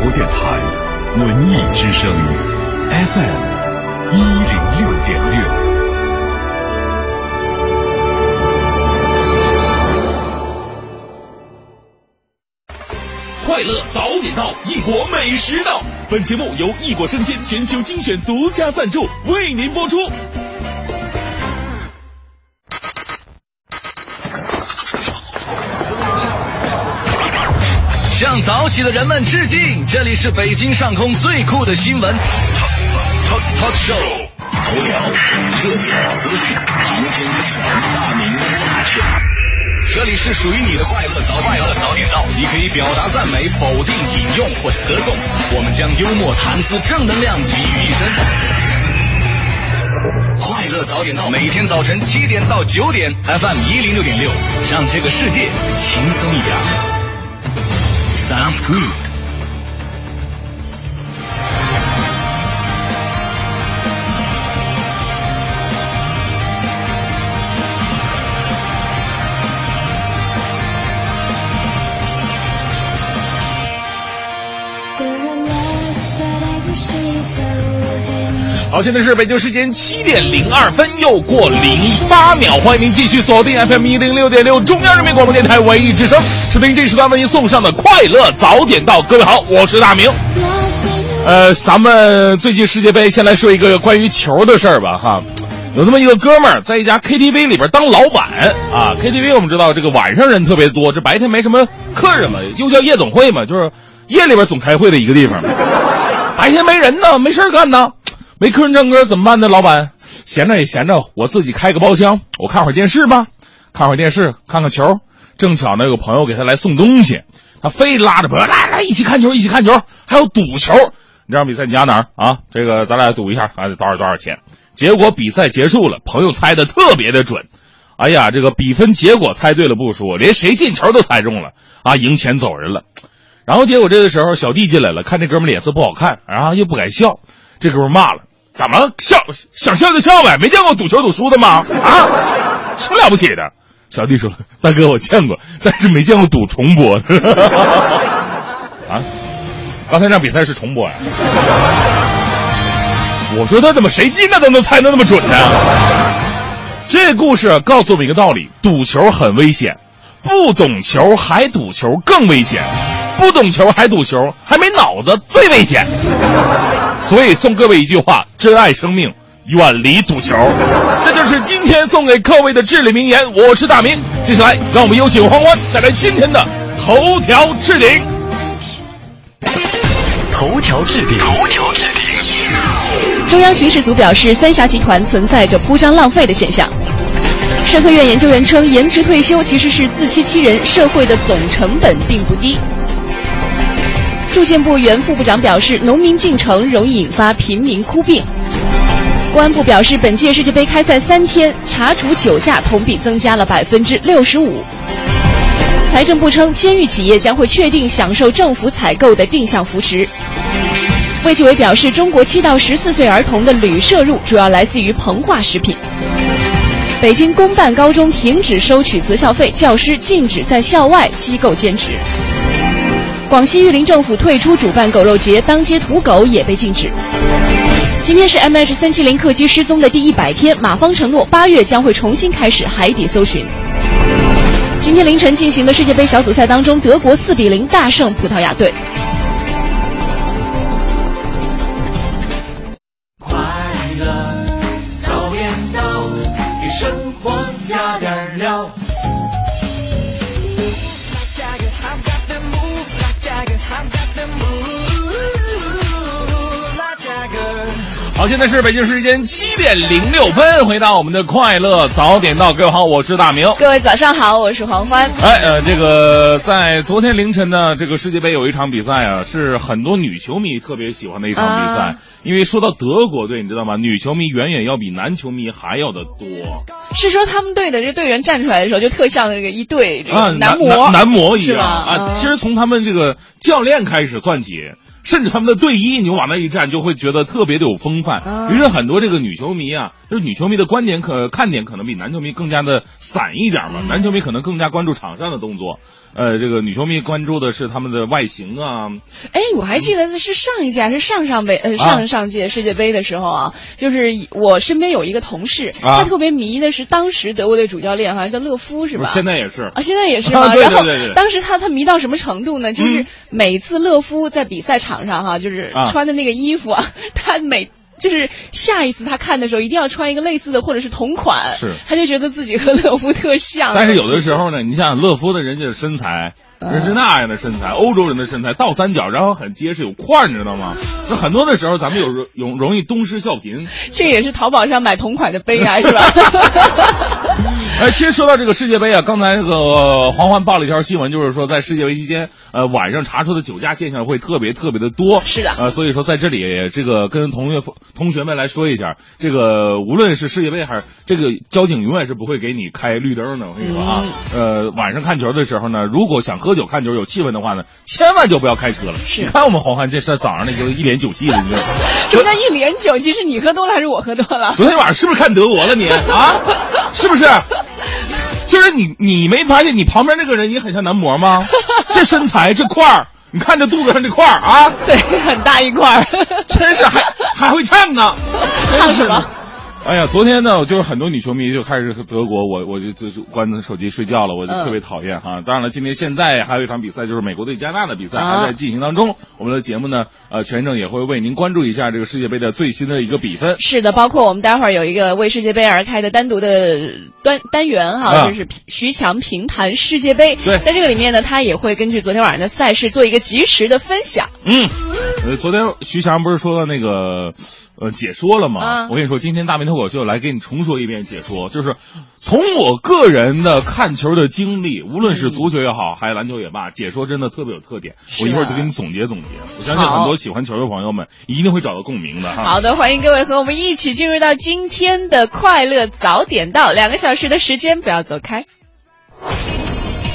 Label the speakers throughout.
Speaker 1: 播电台，文艺之声，FM 一零六点六。
Speaker 2: 快乐早点到，异国美食到。本节目由异国生鲜全球精选独家赞助，为您播出。
Speaker 3: 早起的人们致敬！这里是北京上空最酷的新闻 talk talk show，头条、热点、资讯、航天飞船、大明大秀。这里是属于你的快乐早快乐早点到，你可以表达赞美、否定、引用或者歌颂，我们将幽默、谈资、正能量集于一身。快乐早点到，每天早晨七点到九点，FM 一零六点六，让这个世界轻松一点。Stop food.
Speaker 2: 好，现在是北京时间七点零二分，又过零八秒，欢迎您继续锁定 FM 一零六点六中央人民广播电台文艺之声，收听这时段为您送上的快乐早点到。各位好，我是大明。呃，咱们最近世界杯，先来说一个关于球的事儿吧，哈。有这么一个哥们儿，在一家 KTV 里边当老板啊。KTV 我们知道，这个晚上人特别多，这白天没什么客人嘛，又叫夜总会嘛，就是夜里边总开会的一个地方。白天没人呢，没事干呢。没客人唱歌怎么办呢？老板，闲着也闲着，我自己开个包厢，我看会儿电视吧，看会儿电视，看看球。正巧呢，有朋友给他来送东西，他非拉着朋友来来一起看球，一起看球，还有赌球。你这场比赛你家哪儿啊？这个咱俩赌一下，啊，多少多少钱？结果比赛结束了，朋友猜的特别的准。哎呀，这个比分结果猜对了不说，连谁进球都猜中了啊，赢钱走人了。然后结果这个时候小弟进来了，看这哥们脸色不好看，然后又不敢笑，这哥们骂了。怎么笑？想笑就笑呗，没见过赌球赌输的吗？啊，什么了不起的？小弟说：“大哥，我见过，但是没见过赌重播的。”啊，刚才那比赛是重播呀？我说他怎么谁进的都能猜的那么准呢？这故事告诉我们一个道理：赌球很危险，不懂球还赌球更危险，不懂球还赌球还没脑子最危险。所以送各位一句话：珍爱生命，远离赌球。这就是今天送给各位的至理名言。我是大明，接下来让我们有请黄欢带来今天的头条置顶。
Speaker 3: 头条置顶。头条置
Speaker 4: 顶。中央巡视组表示，三峡集团存在着铺张浪费的现象。社科院研究员称，延迟退休其实是自欺欺人，社会的总成本并不低。住建部原副部长表示，农民进城容易引发贫民窟病。公安部表示，本届世界杯开赛三天，查处酒驾同比增加了百分之六十五。财政部称，监狱企业将会确定享受政府采购的定向扶持。卫计委表示，中国七到十四岁儿童的铝摄入主要来自于膨化食品。北京公办高中停止收取择校费，教师禁止在校外机构兼职。广西玉林政府退出主办狗肉节，当街屠狗也被禁止。今天是 MH 三七零客机失踪的第一百天，马方承诺八月将会重新开始海底搜寻。今天凌晨进行的世界杯小组赛当中，德国四比零大胜葡萄牙队。
Speaker 2: 现在是北京时间七点零六分，回到我们的快乐早点到，各位好，我是大明，
Speaker 4: 各位早上好，我是黄欢。
Speaker 2: 哎，呃，这个在昨天凌晨呢，这个世界杯有一场比赛啊，是很多女球迷特别喜欢的一场比赛，因为说到德国队，你知道吗？女球迷远远要比男球迷还要的多。
Speaker 4: 是说他们队的这队员站出来的时候，就特像那个一队
Speaker 2: 啊
Speaker 4: 男模
Speaker 2: 男模一样
Speaker 4: 啊。
Speaker 2: 其实从他们这个教练开始算起。甚至他们的队衣，你往那一站，就会觉得特别的有风范。于是很多这个女球迷啊，就是女球迷的观点可看点可能比男球迷更加的散一点嘛。男球迷可能更加关注场上的动作。呃，这个女球迷关注的是他们的外形啊。
Speaker 4: 哎，我还记得是上一届还是上上杯呃上上届世界杯的时候啊，就是我身边有一个同事，他特别迷的是当时德国队主教练好像叫勒夫是吧？
Speaker 2: 现在也是
Speaker 4: 啊，现在也是吗？然后当时他他迷到什么程度呢？就是每次勒夫在比赛场上哈，就是穿的那个衣服啊，他每。就是下一次他看的时候，一定要穿一个类似的或者是同款，
Speaker 2: 是，
Speaker 4: 他就觉得自己和乐夫特像。
Speaker 2: 但是有的时候呢，你像乐夫的人家的身材。人是那样的身材，欧洲人的身材，倒三角，然后很结实，有块儿，你知道吗？那很多的时候，咱们有有容易东施效颦。
Speaker 4: 这也是淘宝上买同款的悲哀，是吧？
Speaker 2: 哎，其实说到这个世界杯啊，刚才这个黄欢报了一条新闻，就是说在世界杯期间，呃，晚上查出的酒驾现象会特别特别的多。
Speaker 4: 是的。
Speaker 2: 呃，所以说在这里，这个跟同学同学们来说一下，这个无论是世界杯还是这个交警，永远是不会给你开绿灯的。我跟你说啊，呃，晚上看球的时候呢，如果想喝。酒看球有气氛的话呢，千万就不要开车了。
Speaker 4: 是，
Speaker 2: 你看我们黄欢这是早上那就一脸酒气了，你知道吗？
Speaker 4: 什么叫一脸酒？气？是你喝多了还是我喝多了？
Speaker 2: 昨天晚上是不是看德国了你啊？是不是？就是你，你没发现你旁边那个人也很像男模吗？这身材这块儿，你看这肚子上这块儿啊？
Speaker 4: 对，很大一块儿，
Speaker 2: 真是还还会唱呢，
Speaker 4: 唱什么？
Speaker 2: 哎呀，昨天呢，就是很多女球迷就开始德国，我我就就关着手机睡觉了，我就特别讨厌哈。当然了，今天现在还有一场比赛，就是美国对加拿大的比赛还在进行当中。我们的节目呢，呃，全程也会为您关注一下这个世界杯的最新的一个比分。
Speaker 4: 是的，包括我们待会儿有一个为世界杯而开的单独的单单元哈，就是徐强评谈世界杯。
Speaker 2: 对，
Speaker 4: 在这个里面呢，他也会根据昨天晚上的赛事做一个及时的分享。
Speaker 2: 嗯，呃，昨天徐强不是说那个。呃，解说了嘛？我跟你说，今天大明脱口秀来给你重说一遍解说，就是从我个人的看球的经历，无论是足球也好，还是篮球也罢，解说真的特别有特点。我一会儿就给你总结总结，我相信很多喜欢球的朋友们一定会找到共鸣的哈。
Speaker 4: 好的，欢迎各位和我们一起进入到今天的快乐早点到，两个小时的时间，不要走开。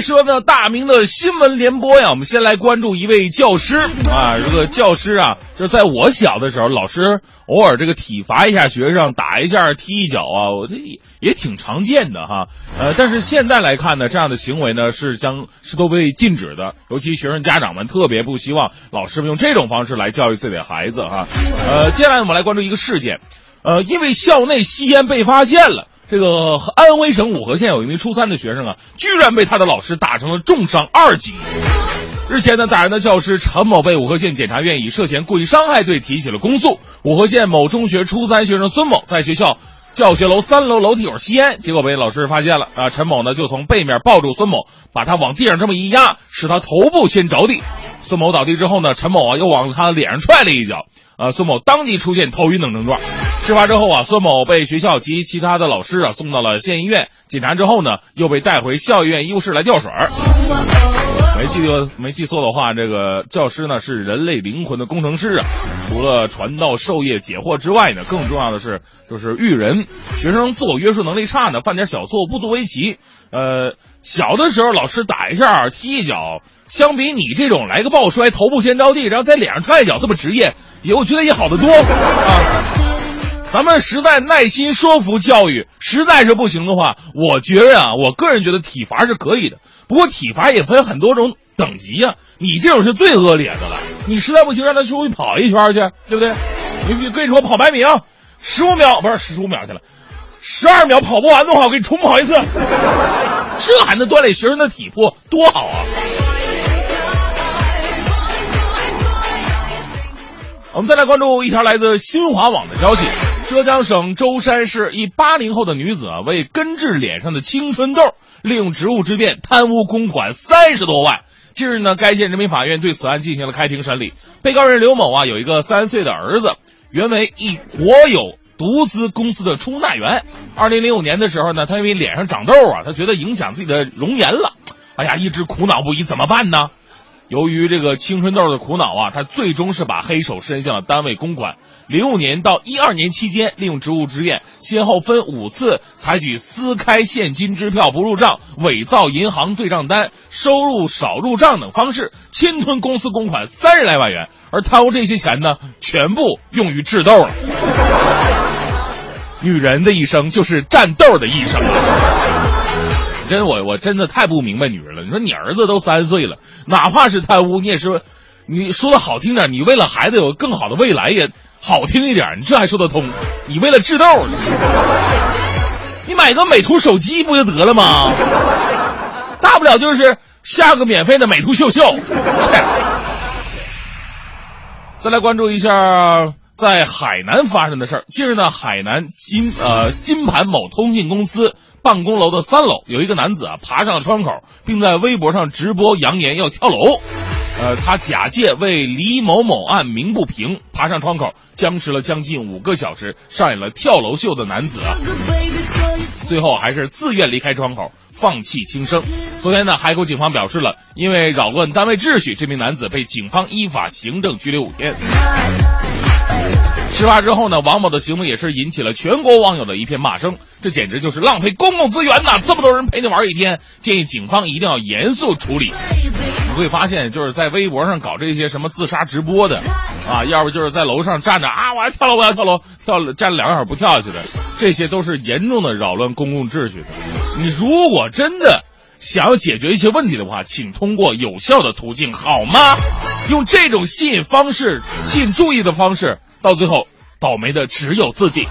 Speaker 2: 说呢，大明的新闻联播呀，我们先来关注一位教师啊。这个教师啊，就是在我小的时候，老师偶尔这个体罚一下学生，打一下、踢一脚啊，我这也挺常见的哈。呃，但是现在来看呢，这样的行为呢是将是都被禁止的，尤其学生家长们特别不希望老师们用这种方式来教育自己的孩子哈。呃，接下来我们来关注一个事件，呃，因为校内吸烟被发现了。这个安徽省五河县有一名初三的学生啊，居然被他的老师打成了重伤二级。日前呢，打人的教师陈某被五河县检察院以涉嫌故意伤害罪提起了公诉。五河县某中学初三学生孙某在学校教学楼三楼楼梯口吸烟，结果被老师发现了啊。陈某呢就从背面抱住孙某，把他往地上这么一压，使他头部先着地。孙某倒地之后呢，陈某啊又往他脸上踹了一脚。啊，孙某当即出现头晕等症状。事发之后啊，孙某被学校及其他的老师啊送到了县医院检查之后呢，又被带回校医院医务室来吊水儿。没记得没记错的话，这个教师呢是人类灵魂的工程师啊，除了传道授业解惑之外呢，更重要的是就是育人。学生自我约束能力差呢，犯点小错误不足为奇。呃，小的时候老师打一下踢一脚，相比你这种来个抱摔，头部先着地，然后在脸上踹一脚这么职业，也我觉得也好得多啊。咱们实在耐心说服教育，实在是不行的话，我觉着啊，我个人觉得体罚是可以的。不过体罚也分很多种等级呀，你这种是最恶劣的了。你实在不行，让他出去跑一圈去，对不对？你跟你说跑百米啊，十五秒不是十五秒去了。十二秒跑不完的话，我给你重跑一次，这还能锻炼学生的体魄，多好啊！我们再来关注一条来自新华网的消息：浙江省舟山市一八零后的女子啊，为根治脸上的青春痘，利用职务之便贪污公款三十多万。近日呢，该县人民法院对此案进行了开庭审理。被告人刘某啊，有一个三岁的儿子，原为一国有。独资公司的出纳员，二零零五年的时候呢，他因为脸上长痘啊，他觉得影响自己的容颜了，哎呀，一直苦恼不已，怎么办呢？由于这个青春痘的苦恼啊，他最终是把黑手伸向了单位公款。零五年到一二年期间，利用职务之便，先后分五次采取私开现金支票不入账、伪造银行对账单、收入少入账等方式，侵吞公司公款三十来万元。而贪污这些钱呢，全部用于治痘了。女人的一生就是战斗的一生！真我我真的太不明白女人了。你说你儿子都三岁了，哪怕是贪污，你也是，你说的好听点，你为了孩子有更好的未来也好听一点，你这还说得通？你为了治痘，你买个美图手机不就得了吗？大不了就是下个免费的美图秀秀。切！再来关注一下在海南发生的事儿。近日呢，海南金呃金盘某通信公司。办公楼的三楼有一个男子啊，爬上了窗口，并在微博上直播扬言要跳楼。呃，他假借为李某某案鸣不平，爬上窗口，僵持了将近五个小时，上演了跳楼秀的男子啊，最后还是自愿离开窗口，放弃轻生。昨天呢，海口警方表示了，因为扰乱单位秩序，这名男子被警方依法行政拘留五天。事发之后呢，王某的行为也是引起了全国网友的一片骂声，这简直就是浪费公共资源呐！这么多人陪你玩一天，建议警方一定要严肃处理。你会发现，就是在微博上搞这些什么自杀直播的，啊，要不就是在楼上站着啊，我要跳楼，我要跳楼，跳站两个小时不跳下去的，这些都是严重的扰乱公共秩序的。你如果真的想要解决一些问题的话，请通过有效的途径，好吗？用这种吸引方式、吸引注意的方式。到最后，倒霉的只有自己。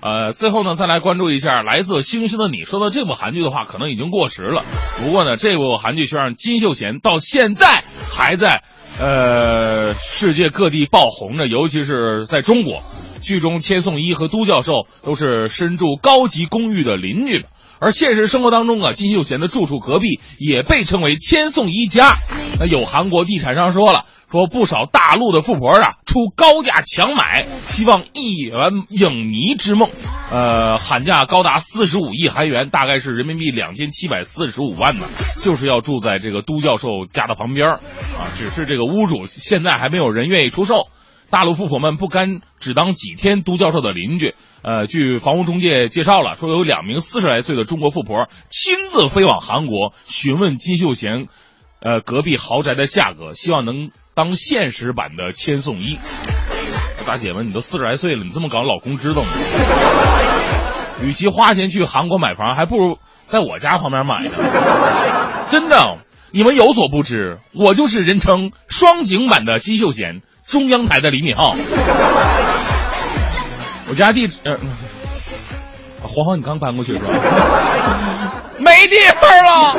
Speaker 2: 呃，最后呢，再来关注一下来自星星的你说的这部韩剧的话，可能已经过时了。不过呢，这部韩剧却让金秀贤到现在还在呃世界各地爆红着，尤其是在中国。剧中千颂伊和都教授都是身住高级公寓的邻居。而现实生活当中啊，金秀贤的住处隔壁也被称为千颂伊家。那有韩国地产商说了，说不少大陆的富婆啊出高价强买，希望一圆影迷之梦。呃，喊价高达四十五亿韩元，大概是人民币两千七百四十五万呢，就是要住在这个都教授家的旁边啊。只是这个屋主现在还没有人愿意出售。大陆富婆们不甘只当几天都教授的邻居，呃，据房屋中介介绍了，说有两名四十来岁的中国富婆亲自飞往韩国询问金秀贤，呃，隔壁豪宅的价格，希望能当现实版的千颂伊。大姐们，你都四十来岁了，你这么搞，老公知道吗？与其花钱去韩国买房，还不如在我家旁边买呢。真的，你们有所不知，我就是人称双井版的金秀贤。中央台的李敏镐，我家地址，呃，黄黄，你刚搬过去是吧？没地方了。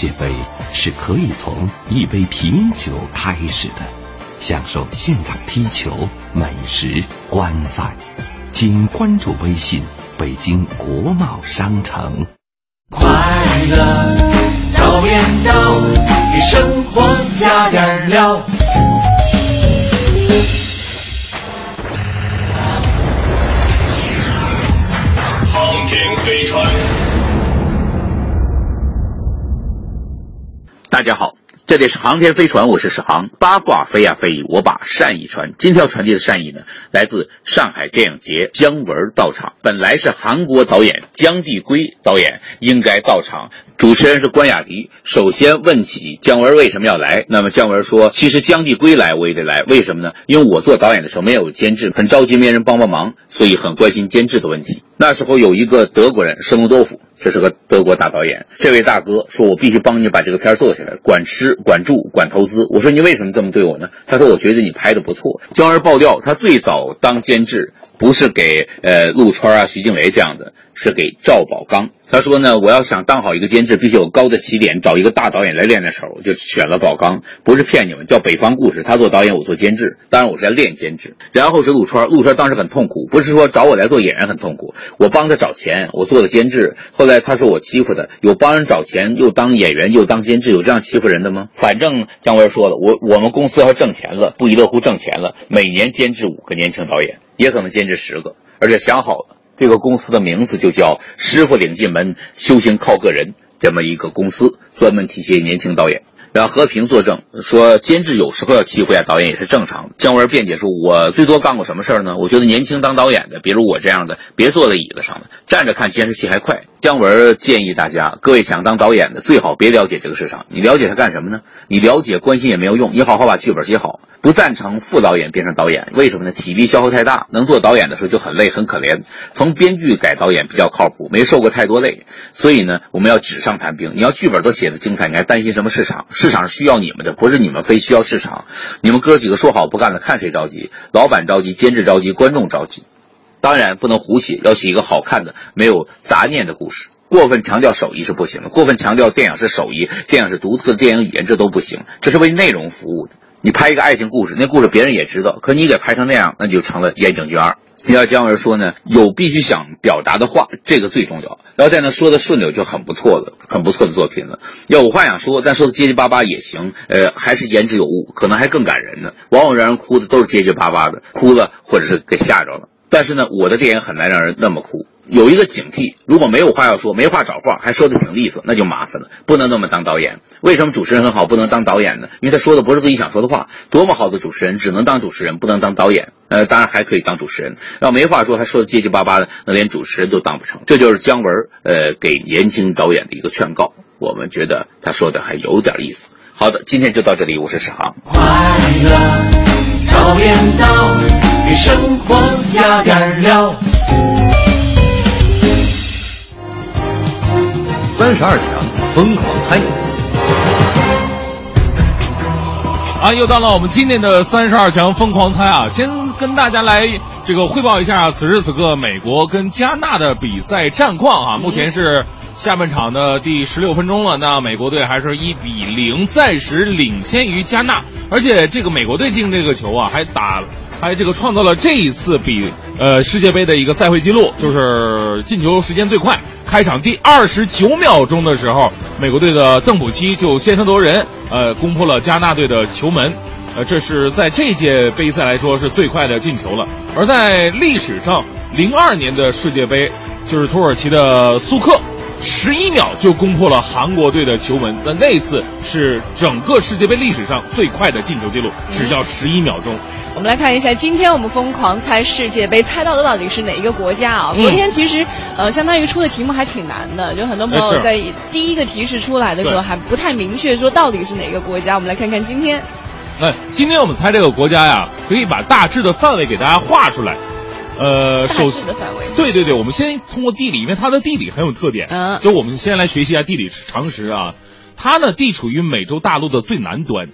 Speaker 5: 界杯是可以从一杯啤酒开始的，享受现场踢球、美食、观赛。请关注微信“北京国贸商城”。
Speaker 6: 快乐早点到，给生活加点料。
Speaker 7: 大家好，这里是航天飞船，我是史航。八卦飞呀飞，我把善意传。今天要传递的善意呢，来自上海电影节姜文到场。本来是韩国导演姜帝圭导演应该到场，主持人是关雅迪。首先问起姜文为什么要来，那么姜文说，其实姜帝圭来我也得来，为什么呢？因为我做导演的时候没有监制，很着急没人帮帮忙，所以很关心监制的问题。那时候有一个德国人施农多夫，这是个德国大导演。这位大哥说：“我必须帮你把这个片做下来，管吃、管住、管投资。”我说：“你为什么这么对我呢？”他说：“我觉得你拍的不错。”姜文爆料，他最早当监制不是给呃陆川啊、徐静蕾这样的，是给赵宝刚。他说呢：“我要想当好一个监制，必须有高的起点，找一个大导演来练练手，就选了宝刚。不是骗你们，叫《北方故事》，他做导演，我做监制。当然我是在练监制。然后是陆川，陆川当时很痛苦，不是说找我来做演员很痛苦，我帮他找钱，我做了监制。后来他说我欺负他，有帮人找钱，又当演员，又当监制，有这样欺负人的吗？反正姜文说了，我我们公司要挣钱了，不亦乐乎挣钱了，每年监制五个年轻导演，也可能兼职十个，而且想好了。这个公司的名字就叫“师傅领进门，修行靠个人”这么一个公司，专门提携年轻导演。然后和平作证说，监制有时候要欺负一下导演也是正常的。姜文辩解说：“我最多干过什么事儿呢？我觉得年轻当导演的，比如我这样的，别坐在椅子上了，站着看监视器还快。”姜文建议大家，各位想当导演的，最好别了解这个市场。你了解它干什么呢？你了解关心也没有用，你好好把剧本写好。不赞成副导演变成导演，为什么呢？体力消耗太大，能做导演的时候就很累很可怜。从编剧改导演比较靠谱，没受过太多累。所以呢，我们要纸上谈兵。你要剧本都写的精彩，你还担心什么市场？市场是需要你们的，不是你们非需要市场。你们哥几个说好不干了，看谁着急？老板着急，监制着急，观众着急。当然不能胡写，要写一个好看的、没有杂念的故事。过分强调手艺是不行的，过分强调电影是手艺，电影是独特的电影语言，这都不行。这是为内容服务的。你拍一个爱情故事，那故事别人也知道，可你给拍成那样，那就成了言情剧二。要姜文说呢，有必须想表达的话，这个最重要。然后在那说的顺溜就很不错的，很不错的作品了。有话想说，但说的结结巴巴也行，呃，还是言之有物，可能还更感人呢。往往让人哭的都是结结巴巴的，哭了或者是给吓着了。但是呢，我的电影很难让人那么哭。有一个警惕，如果没有话要说，没话找话，还说的挺利索，那就麻烦了，不能那么当导演。为什么主持人很好，不能当导演呢？因为他说的不是自己想说的话。多么好的主持人，只能当主持人，不能当导演。呃，当然还可以当主持人。要没话说，还说的结结巴巴的，那连主持人都当不成。这就是姜文呃给年轻导演的一个劝告。我们觉得他说的还有点意思。好的，今天就到这里，我是史航。
Speaker 6: 快乐早点到，给生活加点料。
Speaker 1: 三十二强疯狂猜。
Speaker 2: 啊，又到了我们今天的三十二强疯狂猜啊！先跟大家来这个汇报一下此时此刻美国跟加纳的比赛战况啊。目前是下半场的第十六分钟了，那美国队还是一比零，暂时领先于加纳。而且这个美国队进这个球啊，还打还这个创造了这一次比呃世界杯的一个赛会纪录，就是进球时间最快。开场第二十九秒钟的时候，美国队的邓普西就先声夺人，呃，攻破了加纳队的球门，呃，这是在这届杯赛来说是最快的进球了。而在历史上，零二年的世界杯，就是土耳其的苏克，十一秒就攻破了韩国队的球门，那那次是整个世界杯历史上最快的进球记录，只要十一秒钟。
Speaker 4: 我们来看一下，今天我们疯狂猜世界杯，猜到的到底是哪一个国家啊？
Speaker 2: 嗯
Speaker 4: 昨天其实呃，相当于出的题目还挺难的，就很多朋友在第一个提示出来的时候还不太明确说到底是哪个国家。我们来看看今天，
Speaker 2: 哎今天我们猜这个国家呀，可以把大致的范围给大家画出来。呃，首
Speaker 4: 致的范围。
Speaker 2: 对对对，我们先通过地理，因为它的地理很有特点。
Speaker 4: 嗯
Speaker 2: 就我们先来学习一下地理常识啊。它呢地处于美洲大陆的最南端。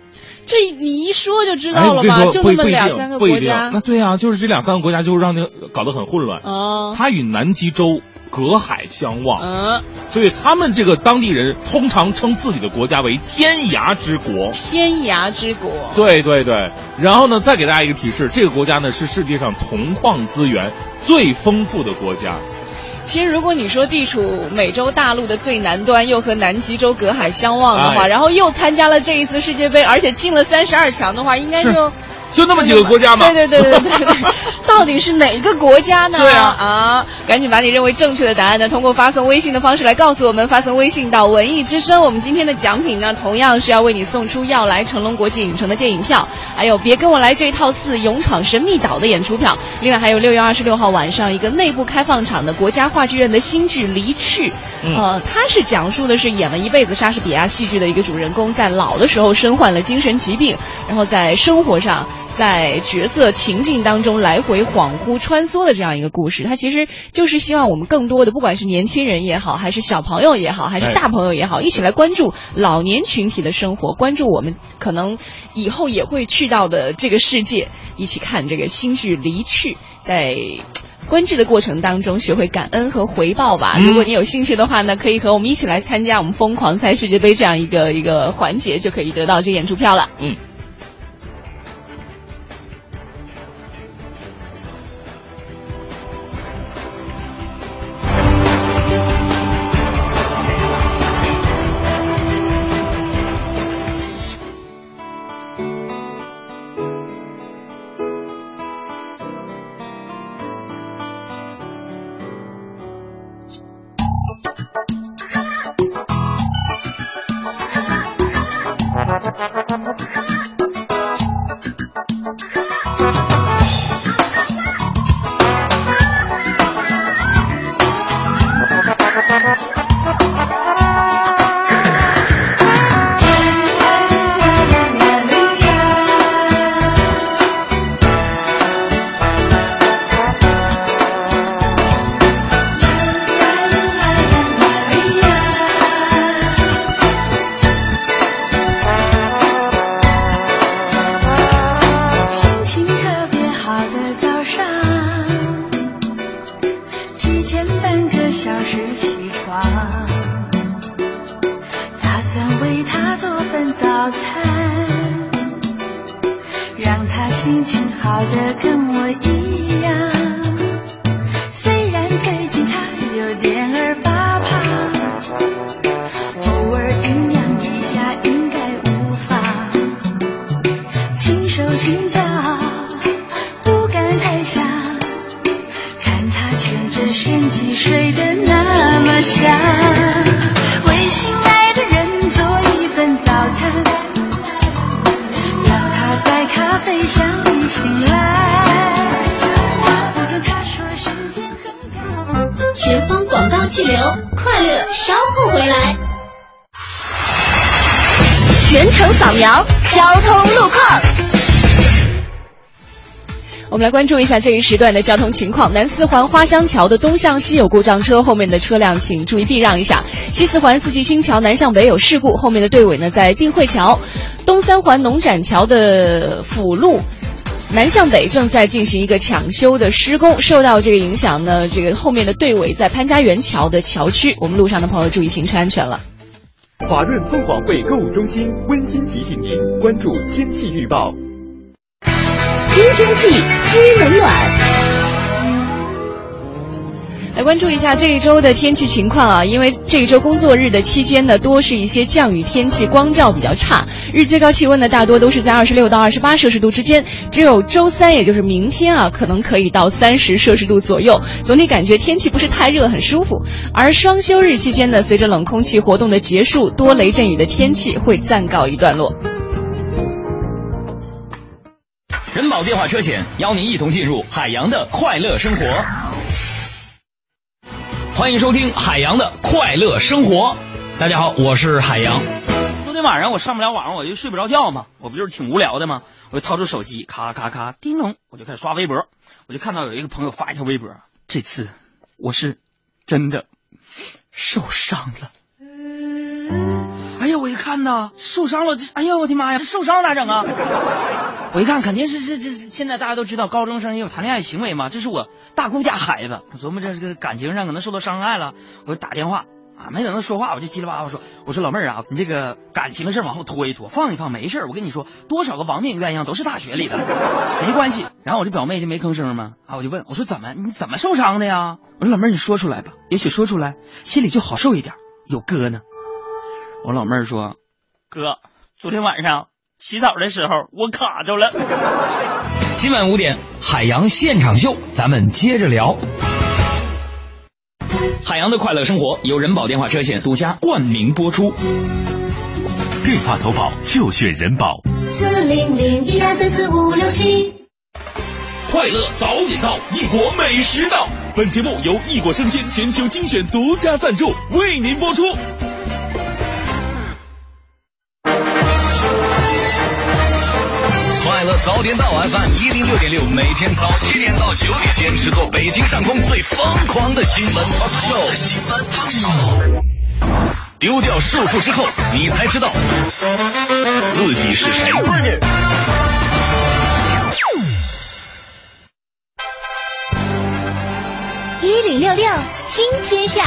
Speaker 4: 这你一说就知
Speaker 2: 哎，
Speaker 4: 道了吧？
Speaker 2: 我跟你说，
Speaker 4: 就那么
Speaker 2: 不不一定
Speaker 4: 两三个
Speaker 2: 不一定。
Speaker 4: 国家
Speaker 2: 那。对啊，就是这两三个国家，就让那个搞得很混乱。
Speaker 4: 哦，
Speaker 2: 它与南极洲
Speaker 8: 隔海相望，
Speaker 4: 嗯，
Speaker 8: 所以他们这个当地人通常称自己的国家为天涯之国。
Speaker 4: 天涯之国。
Speaker 8: 对对对，然后呢，再给大家一个提示，这个国家呢是世界上铜矿资源最丰富的国家。
Speaker 4: 其实，如果你说地处美洲大陆的最南端，又和南极洲隔海相望的话，
Speaker 8: 哎
Speaker 4: 然后又参加了这一次世界杯，而且进了三十二强的话，应该就
Speaker 8: 就那么几个国家吗？
Speaker 4: 对对对对对对，到底是哪个国家呢？
Speaker 8: 对啊
Speaker 4: 啊，赶紧把你认为正确的答案呢，通过发送微信的方式来告诉我们，发送微信到文艺之声。我们今天的奖品呢，同样是要为你送出要来成龙国际影城的电影票，还有别跟我来这一套四勇闯神秘岛的演出票，另外还有六月二十六号晚上一个内部开放场的国家话剧院的新剧《离去》，
Speaker 8: 嗯
Speaker 4: 呃，它是讲述的是演了一辈子莎士比亚戏剧的一个主人公，在老的时候身患了精神疾病，然后在生活上。在角色情境当中来回恍惚穿梭的这样一个故事，它其实就是希望我们更多的，不管是年轻人也好，还是小朋友也好，还是
Speaker 8: 哎
Speaker 4: 大朋友也好，一起来关注老年群体的生活，关注我们可能以后也会去到的这个世界，一起看这个新剧《离去》，在。观剧的过程当中，学会感恩和回报吧。
Speaker 8: 嗯
Speaker 4: 如果你有兴趣的话呢，可以和我们一起来参加我们疯狂猜世界杯这样一个一个环节，就可以得到这演出票了。
Speaker 8: 嗯。
Speaker 9: 我
Speaker 4: 们来关注一下这一时段的交通情况。南四环花乡桥的东向西有故障车，后面的车辆请注意避让一下。西四环四季青桥南向北有事故，后面的队尾呢在定慧桥。东三环农展桥的辅路。南向北正在进行一个抢修的施工，受到这个影响呢，这个后面的队尾在潘家园桥的桥区，我们路上的朋友注意行车安全了。
Speaker 10: 华润凤凰汇购物中心温馨提醒您关注天气预报。
Speaker 11: 知天气，知冷暖。
Speaker 4: 来关注一下这一周的天气情况啊，因为这一周工作日的期间呢，多是一些降雨天气，光照比较差，日最高气温呢大多都是在二十六到二十八摄氏度之间，只有周三，也就是明天啊，可能可以到三十摄氏度左右，总体感觉天气不是太热，很舒服。而双休日期间呢，随着冷空气活动的结束，多雷阵雨的天气会暂告一段落。
Speaker 12: 人保电话车险邀您一同进入海洋的快乐生活。欢迎收听海洋的快乐生活。大家好，我是海洋。
Speaker 13: 昨天晚上我上不了网，我就睡不着觉嘛，我不就是挺无聊的吗？我就掏出手机，咔咔咔，叮咚，我就开始刷微博，我就看到有一个朋友发一条微博，这次我是真的受伤了。哎呀，我一看呐，受伤了，这哎呀，我的妈呀，这受伤咋整啊？我一看，肯定是这这现在大家都知道，高中生也有谈恋爱行为嘛，这是我大姑家孩子，我琢磨这这个感情上可能受到伤害了，我就打电话啊，没等他说话，我就叽里哇啦说，我说老妹儿啊，你这个感情的事往后拖一拖，放一放，没事我跟你说，多少个亡命鸳鸯都是大学里的，没关系。然后我这表妹就没吭声嘛，啊，我就问我说怎么你怎么受伤的呀？我说老妹儿你说出来吧，也许说出来心里就好受一点，有哥呢。我老妹儿说，哥，昨天晚上洗澡的时候我卡着了。
Speaker 14: 今晚五点，海洋现场秀，咱们接着聊。海洋的快乐生活由人保电话车险独家冠名播出。
Speaker 1: 电话投保就选人保。
Speaker 11: 四零零一二三四五六七。
Speaker 1: 快乐早点到，异国美食到。本节目由异国生鲜全球精选独家赞助，为您播出。
Speaker 3: 早点到 FM 一零六点六，每天早七点到九点，坚持做北京上空最疯狂的新闻 talk show。新闻 talk show。丢掉束缚之后，你才知道自己是谁。
Speaker 11: 一零六六听天下。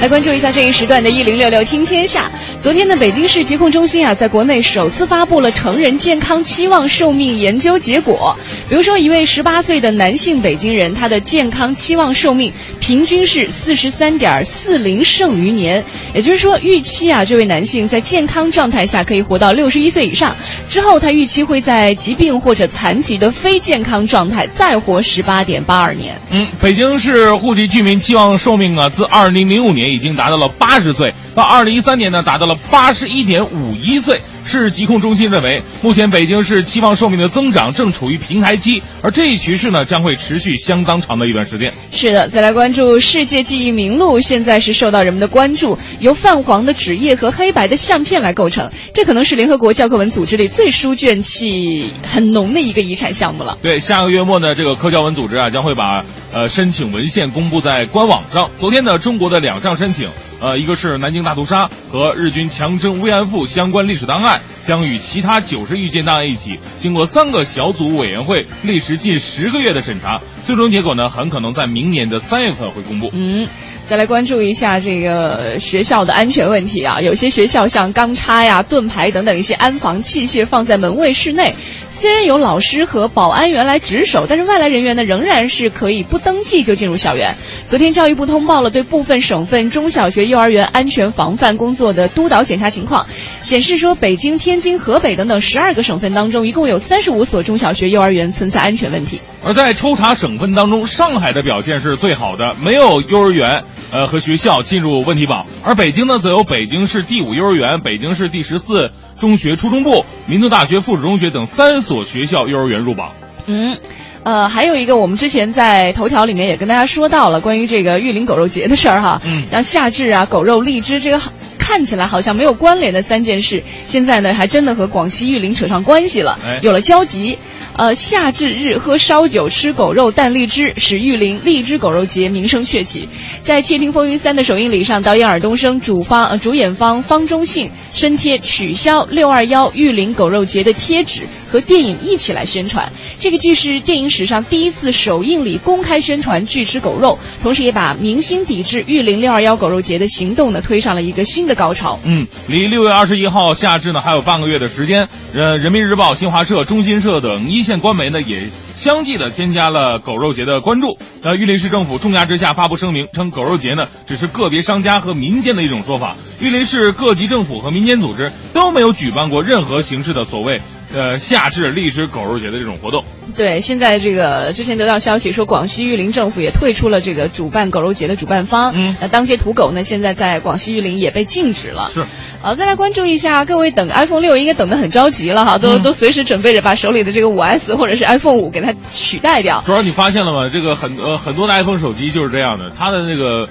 Speaker 4: 来关注一下这一时段的“一零六六听天下”。昨天呢，北京市疾控中心啊，在国内首次发布了成人健康期望寿命研究结果。比如说，一位十八岁的男性北京人，他的健康期望寿命平均是四十三点四零剩余年，也就是说，预期啊，这位男性在健康状态下可以活到六十一岁以上。之后，他预期会在疾病或者残疾的非健康状态再活十八点八二年。
Speaker 2: 嗯，北京市户籍居民期望寿命啊，自二零零五年已经达到了八十岁，到二零一三年呢，达到了八十一点五一岁。市疾控中心认为，目前北京市期望寿命的增长正处于平台期，而这一趋势呢，将会持续相当长的一段时间。
Speaker 4: 是的，再来关注世界记忆名录，现在是受到人们的关注，由泛黄的纸页和黑白的相片来构成，这可能是联合国教科文组织里最书卷气很浓的一个遗产项目了。
Speaker 2: 对，下个月末呢，这个科教文组织啊将会把呃申请文献公布在官网上。昨天呢，中国的两项申请。呃，一个是南京大屠杀和日军强征慰安妇相关历史档案，将与其他九十余件档案一起，经过三个小组委员会历时近十个月的审查，最终结果呢，很可能在明年的三月份会公布。
Speaker 4: 嗯，再来关注一下这个学校的安全问题啊，有些学校像钢叉呀、盾牌等等一些安防器械放在门卫室内。虽然有老师和保安员来值守，但是外来人员呢仍然是可以不登记就进入校园。昨天教育部通报了对部分省份中小学、幼儿园安全防范工作的督导检查情况，显示说北京、天津、河北等等十二个省份当中，一共有三十五所中小学、幼儿园存在安全问题。
Speaker 2: 而在抽查省份当中，上海的表现是最好的，没有幼儿园呃和学校进入问题榜，而北京呢则有北京市第五幼儿园、北京市第十四中学初中部、民族大学附属中学等三所学校幼儿园入榜。
Speaker 4: 嗯。呃，还有一个，我们之前在头条里面也跟大家说到了关于这个玉林狗肉节的事儿哈，
Speaker 2: 嗯，
Speaker 4: 像夏至啊、狗肉、荔枝这个看起来好像没有关联的三件事，现在呢还真的和广西玉林扯上关系了，
Speaker 2: 哎
Speaker 4: 有了交集。呃，夏至日喝烧酒、吃狗肉、啖荔枝，使玉林荔枝狗肉节名声鹊起。在《窃听风云三》的首映礼上，导演尔冬升、主方呃主演方方中信身贴取消六二幺玉林狗肉节的贴纸和电影一起来宣传。这个既是电影史上第一次首映礼公开宣传拒吃狗肉，同时也把明星抵制玉林六二幺狗肉节的行动呢推上了一个新的高潮。
Speaker 2: 嗯，离六月二十一号夏至呢还有半个月的时间。呃，人民日报、新华社、中新社等一线官媒呢也相继的添加了狗肉节的关注。那，玉林市政府重压之下发布声明，称狗肉节呢只是个别商家和民间的一种说法。玉林市各级政府和民间组织都没有举办过任何形式的所谓呃夏至荔枝狗肉节的这种活动。
Speaker 4: 对，现在这个之前得到消息说，广西玉林政府也退出了这个主办狗肉节的主办方。
Speaker 2: 嗯，
Speaker 4: 那当街土狗呢，现在在广西玉林也被禁止了。
Speaker 2: 是。
Speaker 4: 好，再来关注一下，各位等 iPhone 六应该等得很着急了哈，都、
Speaker 2: 嗯
Speaker 4: 都随时准备着把手里的这个五 S 或者是 iPhone 五给它取代掉。
Speaker 2: 主要你发现了吗？这个很呃很多的 iPhone 手机就是这样的，它的那个。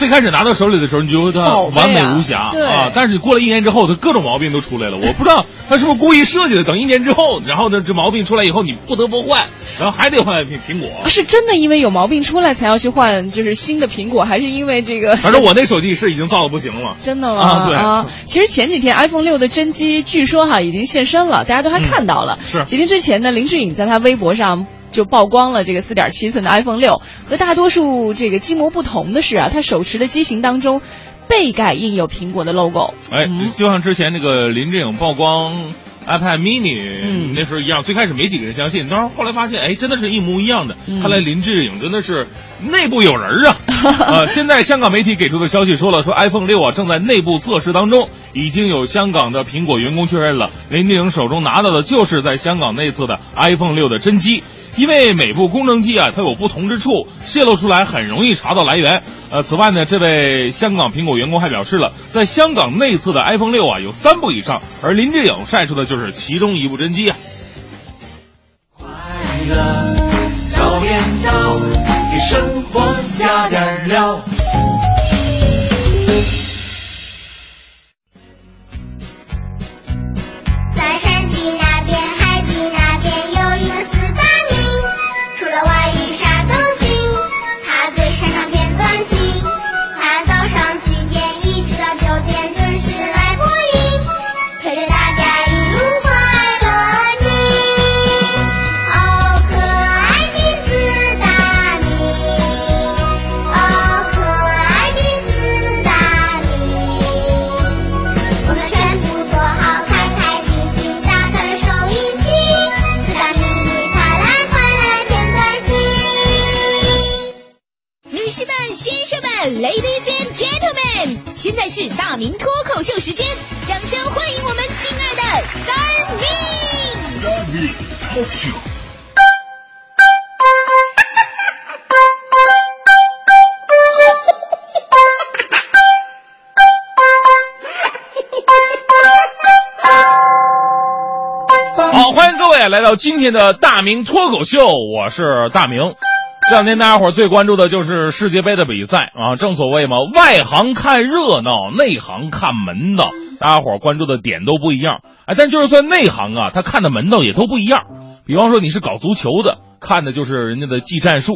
Speaker 2: 最开始拿到手里的时候，你觉得它完美无瑕
Speaker 4: 对
Speaker 2: 啊，但是过了一年之后，它各种毛病都出来了。我不知道 它是不是故意设计的，等一年之后，然后呢，这毛病出来以后，你不得不换。然后还得换苹苹果。
Speaker 4: 啊是真的因为有毛病出来才要去换，就是新的苹果，还是因为这个？
Speaker 2: 反正我那手机是已经造的不行了。
Speaker 4: 真的吗？
Speaker 2: 啊对
Speaker 4: 啊，其实前几天 iPhone 六的真机据说哈已经现身了，大家都还看到了。
Speaker 2: 是
Speaker 4: 几天之前呢，林志颖在他微博上。就曝光了这个4.7寸的 iPhone 六，和大多数这个机模不同的是啊，它手持的机型当中背盖印有苹果的 logo。
Speaker 2: 哎，就像之前那个林志颖曝光 iPad mini、
Speaker 4: 嗯
Speaker 2: 那时候一样，最开始没几个人相信，但是后来发现，哎，真的是一模一样的。
Speaker 4: 嗯
Speaker 2: 看来林志颖真的是内部有人啊！啊，现在香港媒体给出的消息说了，说 iPhone 六啊正在内部测试当中，已经有香港的苹果员工确认了，林志颖手中拿到的就是在香港内测的 iPhone 六的真机。因为每部工程机啊，它有不同之处，泄露出来很容易查到来源。呃，此外呢，这位香港苹果员工还表示了，在香港内测的 iPhone 六啊有三部以上，而林志颖晒出的就是其中一部真机啊。
Speaker 6: 快乐早点到，给生活加点料。
Speaker 11: 现在是大明脱口秀时间，掌声欢迎我们亲爱的 Star Me！
Speaker 2: 好，欢迎各位来到今天的大明脱口秀，我是大明。这两天大家伙最关注的就是世界杯的比赛啊，正所谓嘛，外行看热闹，内行看门道。大家伙关注的点都不一样，哎，但就是算内行啊，他看的门道也都不一样。比方说你是搞足球的，看的就是人家的技战术；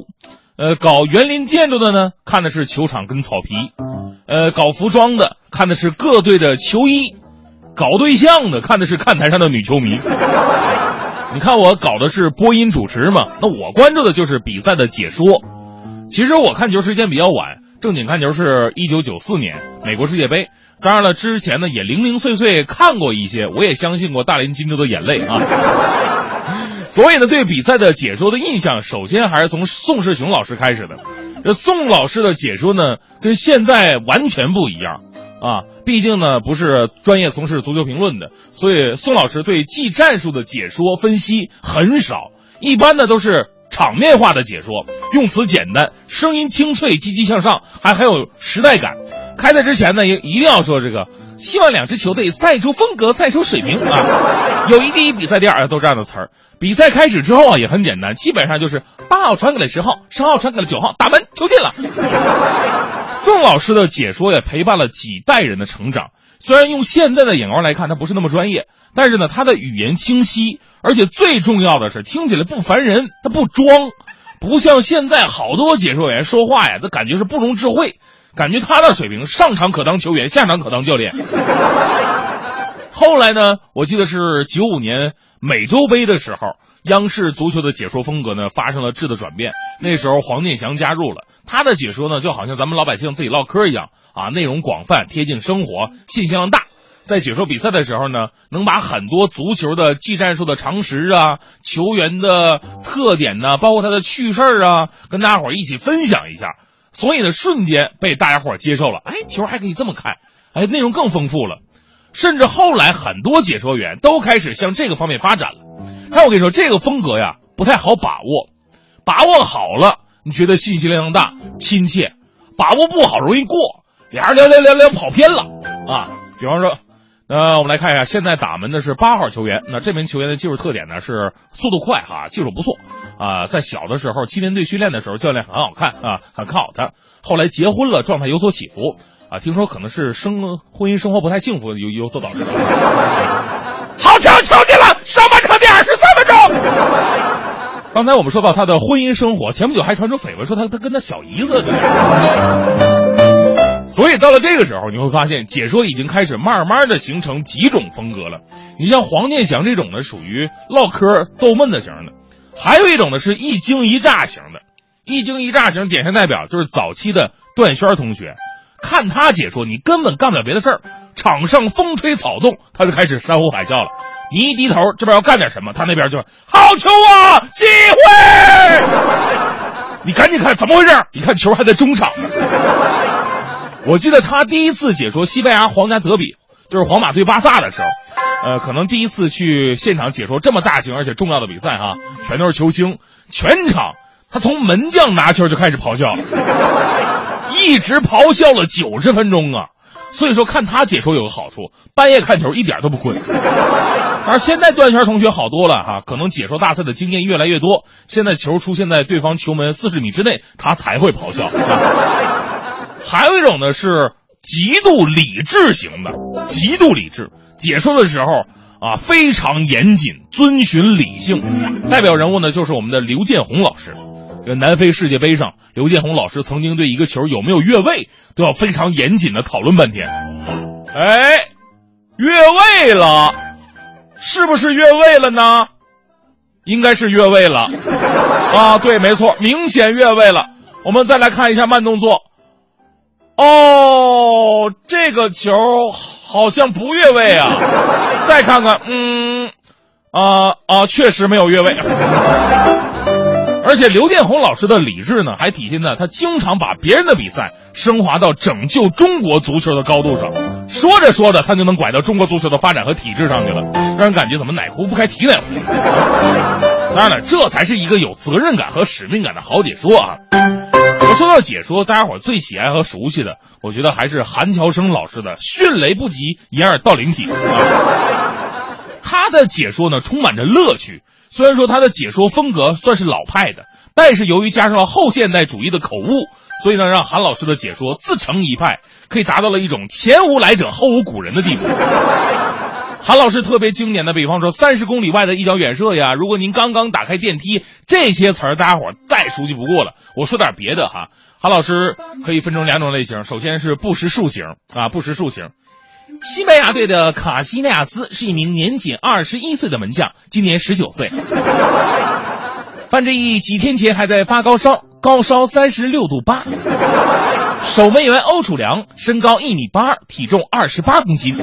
Speaker 2: 呃，搞园林建筑的呢，看的是球场跟草皮；呃，搞服装的看的是各队的球衣；搞对象的看的是看台上的女球迷。你看我搞的是播音主持嘛，那我关注的就是比赛的解说。其实我看球时间比较晚，正经看球是一九九四年美国世界杯。当然了，之前呢也零零碎碎看过一些，我也相信过大连金州的眼泪啊。所以呢，对比赛的解说的印象，首先还是从宋世雄老师开始的。这宋老师的解说呢，跟现在完全不一样。啊，毕竟呢不是专业从事足球评论的，所以宋老师对技战术的解说分析很少，一般呢都是场面化的解说，用词简单，声音清脆，积极向上，还很有时代感。开赛之前呢，也一定要说这个，希望两支球队赛出风格，赛出水平啊。友谊第一，比赛第二，都这样的词儿。比赛开始之后啊，也很简单，基本上就是八号传给了十号，十号传给了九号，打门，球进了。宋老师的解说也陪伴了几代人的成长。虽然用现在的眼光来看，他不是那么专业，但是呢，他的语言清晰，而且最重要的是听起来不烦人，他不装，不像现在好多解说员说话呀，他感觉是不容置喙，感觉他的水平上场可当球员，下场可当教练。后来呢，我记得是九五年美洲杯的时候，央视足球的解说风格呢发生了质的转变。那时候黄健翔加入了，他的解说呢就好像咱们老百姓自己唠嗑一样啊，内容广泛，贴近生活，信息量大。在解说比赛的时候呢，能把很多足球的技战术的常识啊、球员的特点呢，包括他的趣事儿啊，跟大家伙儿一起分享一下。所以呢，瞬间被大家伙接受了。哎，球还可以这么看，哎，内容更丰富了。甚至后来很多解说员都开始向这个方面发展了。但我跟你说，这个风格呀不太好把握，把握好了，你觉得信息量大、亲切；把握不好，容易过，俩人聊聊聊聊跑偏了啊。比方说，呃，我们来看一下，现在打门的是八号球员，那这名球员的技术特点呢是速度快哈，技术不错啊。在小的时候，青年队训练的时候，教练很好看啊，很看好他。后来结婚了，状态有所起伏。啊，听说可能是生婚姻生活不太幸福，有有所导致。好球，球进了！上半场第二十三分钟。刚才我们说到他的婚姻生活，前不久还传出绯闻说他他跟他小姨子。所以到了这个时候，你会发现解说已经开始慢慢的形成几种风格了。你像黄健翔这种呢，属于唠嗑逗闷的型的；还有一种呢是一惊一乍型的。一惊一乍型典型代表就是早期的段轩同学，看他解说，你根本干不了别的事儿，场上风吹草动，他就开始山呼海啸了。你一低头，这边要干点什么，他那边就好球啊，机会！你赶紧看怎么回事？你看球还在中场。我记得他第一次解说西班牙皇家德比，就是皇马对巴萨的时候，呃，可能第一次去现场解说这么大型而且重要的比赛哈，全都是球星，全场他从门将拿球就开始咆哮，一直咆哮了九十分钟啊。所以说看他解说有个好处，半夜看球一点都不困。而现在段圈同学好多了哈，可能解说大赛的经验越来越多，现在球出现在对方球门四十米之内，他才会咆哮。还有一种呢是极度理智型的，极度理智，解说的时候啊非常严谨，遵循理性。代表人物呢就是我们的刘建宏老师。南非世界杯上，刘建宏老师曾经对一个球有没有越位都要非常严谨的讨论半天。哎，越位了，是不是越位了呢？应该是越位了。啊，对，没错，明显越位了。我们再来看一下慢动作。哦，这个球好像不越位啊！再看看，嗯，啊啊，确实没有越位。而且刘建宏老师的理智呢，还体现在他经常把别人的比赛升华到拯救中国足球的高度上。说着说着，他就能拐到中国足球的发展和体制上去了，让人感觉怎么哪壶不开提哪壶。当然了，这才是一个有责任感和使命感的好解说啊。说到解说，大家伙最喜爱和熟悉的，我觉得还是韩乔生老师的“迅雷不及掩耳盗铃体”。他的解说呢，充满着乐趣。虽然说他的解说风格算是老派的，但是由于加上了后现代主义的口误，所以呢，让韩老师的解说自成一派，可以达到了一种前无来者后无古人的地步。韩老师特别经典的，比方说三十公里外的一脚远射呀，如果您刚刚打开电梯，这些词儿大家伙再熟悉不过了。我说点别的哈，韩老师可以分成两种类型，首先是不识数型啊，不识数型。西班牙队的卡西内亚斯是一名年仅二十一岁的门将，今年十九岁。范志毅几天前还在发高烧，高烧三十六度八。守门员欧楚良身高一米八二，体重二十八公斤。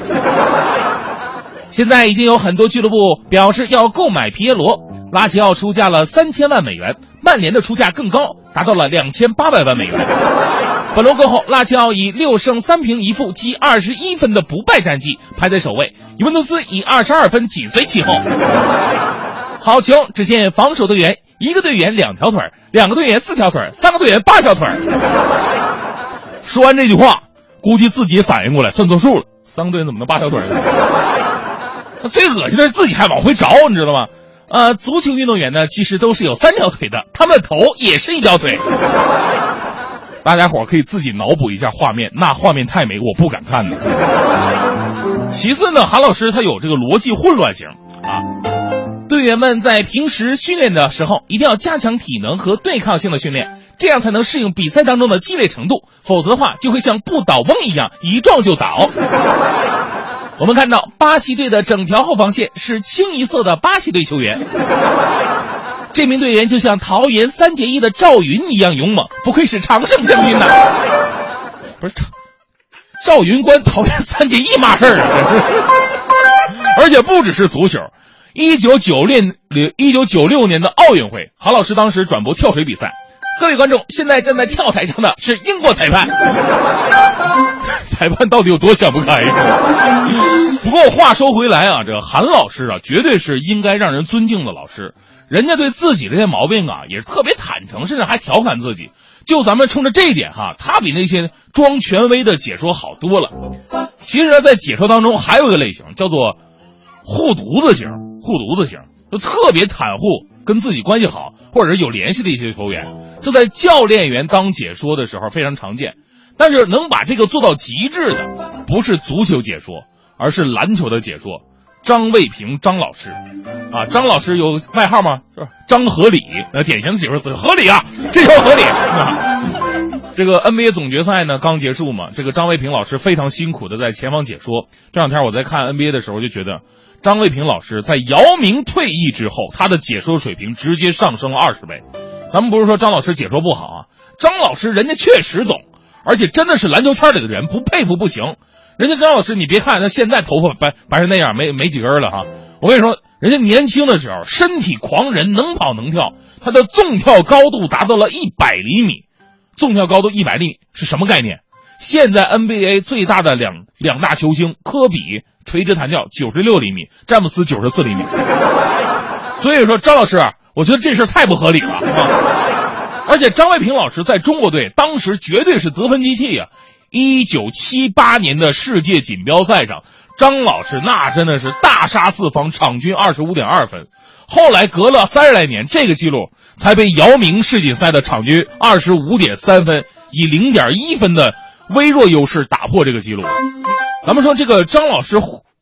Speaker 2: 现在已经有很多俱乐部表示要购买皮耶罗，拉齐奥出价了三千万美元，曼联的出价更高，达到了两千八百万美元。本轮过后，拉齐奥以六胜三平一负积二十一分的不败战绩排在首位，尤文图斯以二十二分紧随其后。好球！只见防守队员一个队员两条腿，两个队员四条腿，三个队员八条腿。说完这句话，估计自己反应过来，算错数了。三个队员怎么能八条腿呢？最恶心的是自己还往回找，你知道吗？呃，足球运动员呢，其实都是有三条腿的，他们的头也是一条腿。大家伙可以自己脑补一下画面，那画面太美，我不敢看呢。其次呢，韩老师他有这个逻辑混乱型啊，队员们在平时训练的时候一定要加强体能和对抗性的训练，这样才能适应比赛当中的激烈程度，否则的话就会像不倒翁一样一撞就倒。我们看到巴西队的整条后防线是清一色的巴西队球员。这名队员就像桃园三结义的赵云一样勇猛，不愧是常胜将军呐！不是赵赵云关桃园三结义嘛事儿啊！而且不只是足球，一九九六一九九六年的奥运会，韩老师当时转播跳水比赛。各位观众，现在站在跳台上的是英国裁判，裁判到底有多想不开？不过话说回来啊，这韩老师啊，绝对是应该让人尊敬的老师。人家对自己这些毛病啊，也是特别坦诚，甚至还调侃自己。就咱们冲着这一点哈，他比那些装权威的解说好多了。其实，在解说当中还有一个类型，叫做护犊子型。护犊子型就特别袒护跟自己关系好或者是有联系的一些球员，这在教练员当解说的时候非常常见。但是能把这个做到极致的，不是足球解说，而是篮球的解说。张卫平张老师，啊，张老师有外号吗？是？张合理，那，典型的解说词，合理啊，这球合理。这个 NBA 总决赛呢刚结束嘛，这个张卫平老师非常辛苦的在前方解说。这两天我在看 NBA 的时候就觉得，张卫平老师在姚明退役之后，他的解说水平直接上升了二十倍。咱们不是说张老师解说不好啊，张老师人家确实懂，而且真的是篮球圈里的人，不佩服不行。人家张老师，你别看他现在头发白白成那样，没没几根了哈。我跟你说，人家年轻的时候身体狂人，能跑能跳，他的纵跳高度达到了一百厘米。纵跳高度一百厘米是什么概念？现在 NBA 最大的两两大球星科比垂直弹跳九十六厘米，詹姆斯九十四厘米。所以说，张老师，我觉得这事太不合理了啊！而且张卫平老师在中国队当时绝对是得分机器呀、一九七八年的世界锦标赛上，张老师那真的是大杀四方，场均二十五点二分。后来隔了三十来年，这个记录才被姚明世锦赛的场均二十五点三分，以零点一分的微弱优势打破这个记录。咱们说这个张老师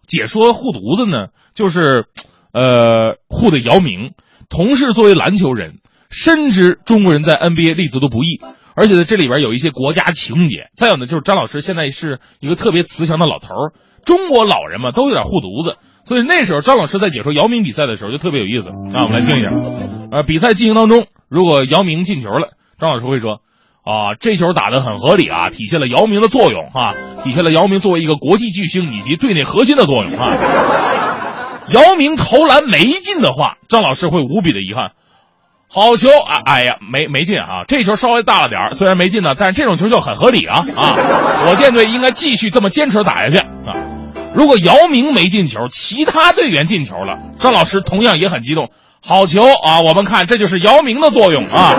Speaker 2: 解说护犊子呢，就是，呃，护的姚明，同是作为篮球人，深知中国人在 NBA 立足的不易，而且呢，这里边有一些国家情节。再有呢，就是张老师现在是一个特别慈祥的老头儿，中国老人嘛都有点护犊子，所以那时候张老师在解说姚明比赛的时候就特别有意思啊。我们来听一下，呃，比赛进行当中，如果姚明进球了，张老师会说。啊，这球打得很合理啊，体现了姚明的作用啊，体现了姚明作为一个国际巨星以及队内核心的作用啊。姚明投篮没进的话，张老师会无比的遗憾。好球啊！哎呀，没没进啊！这球稍微大了点儿虽然没进呢，但是这种球就很合理啊啊！火箭队应该继续这么坚持打下去啊！如果姚明没进球，其他队员进球了，张老师同样也很激动。好球啊！我们看，这就是姚明的作用啊！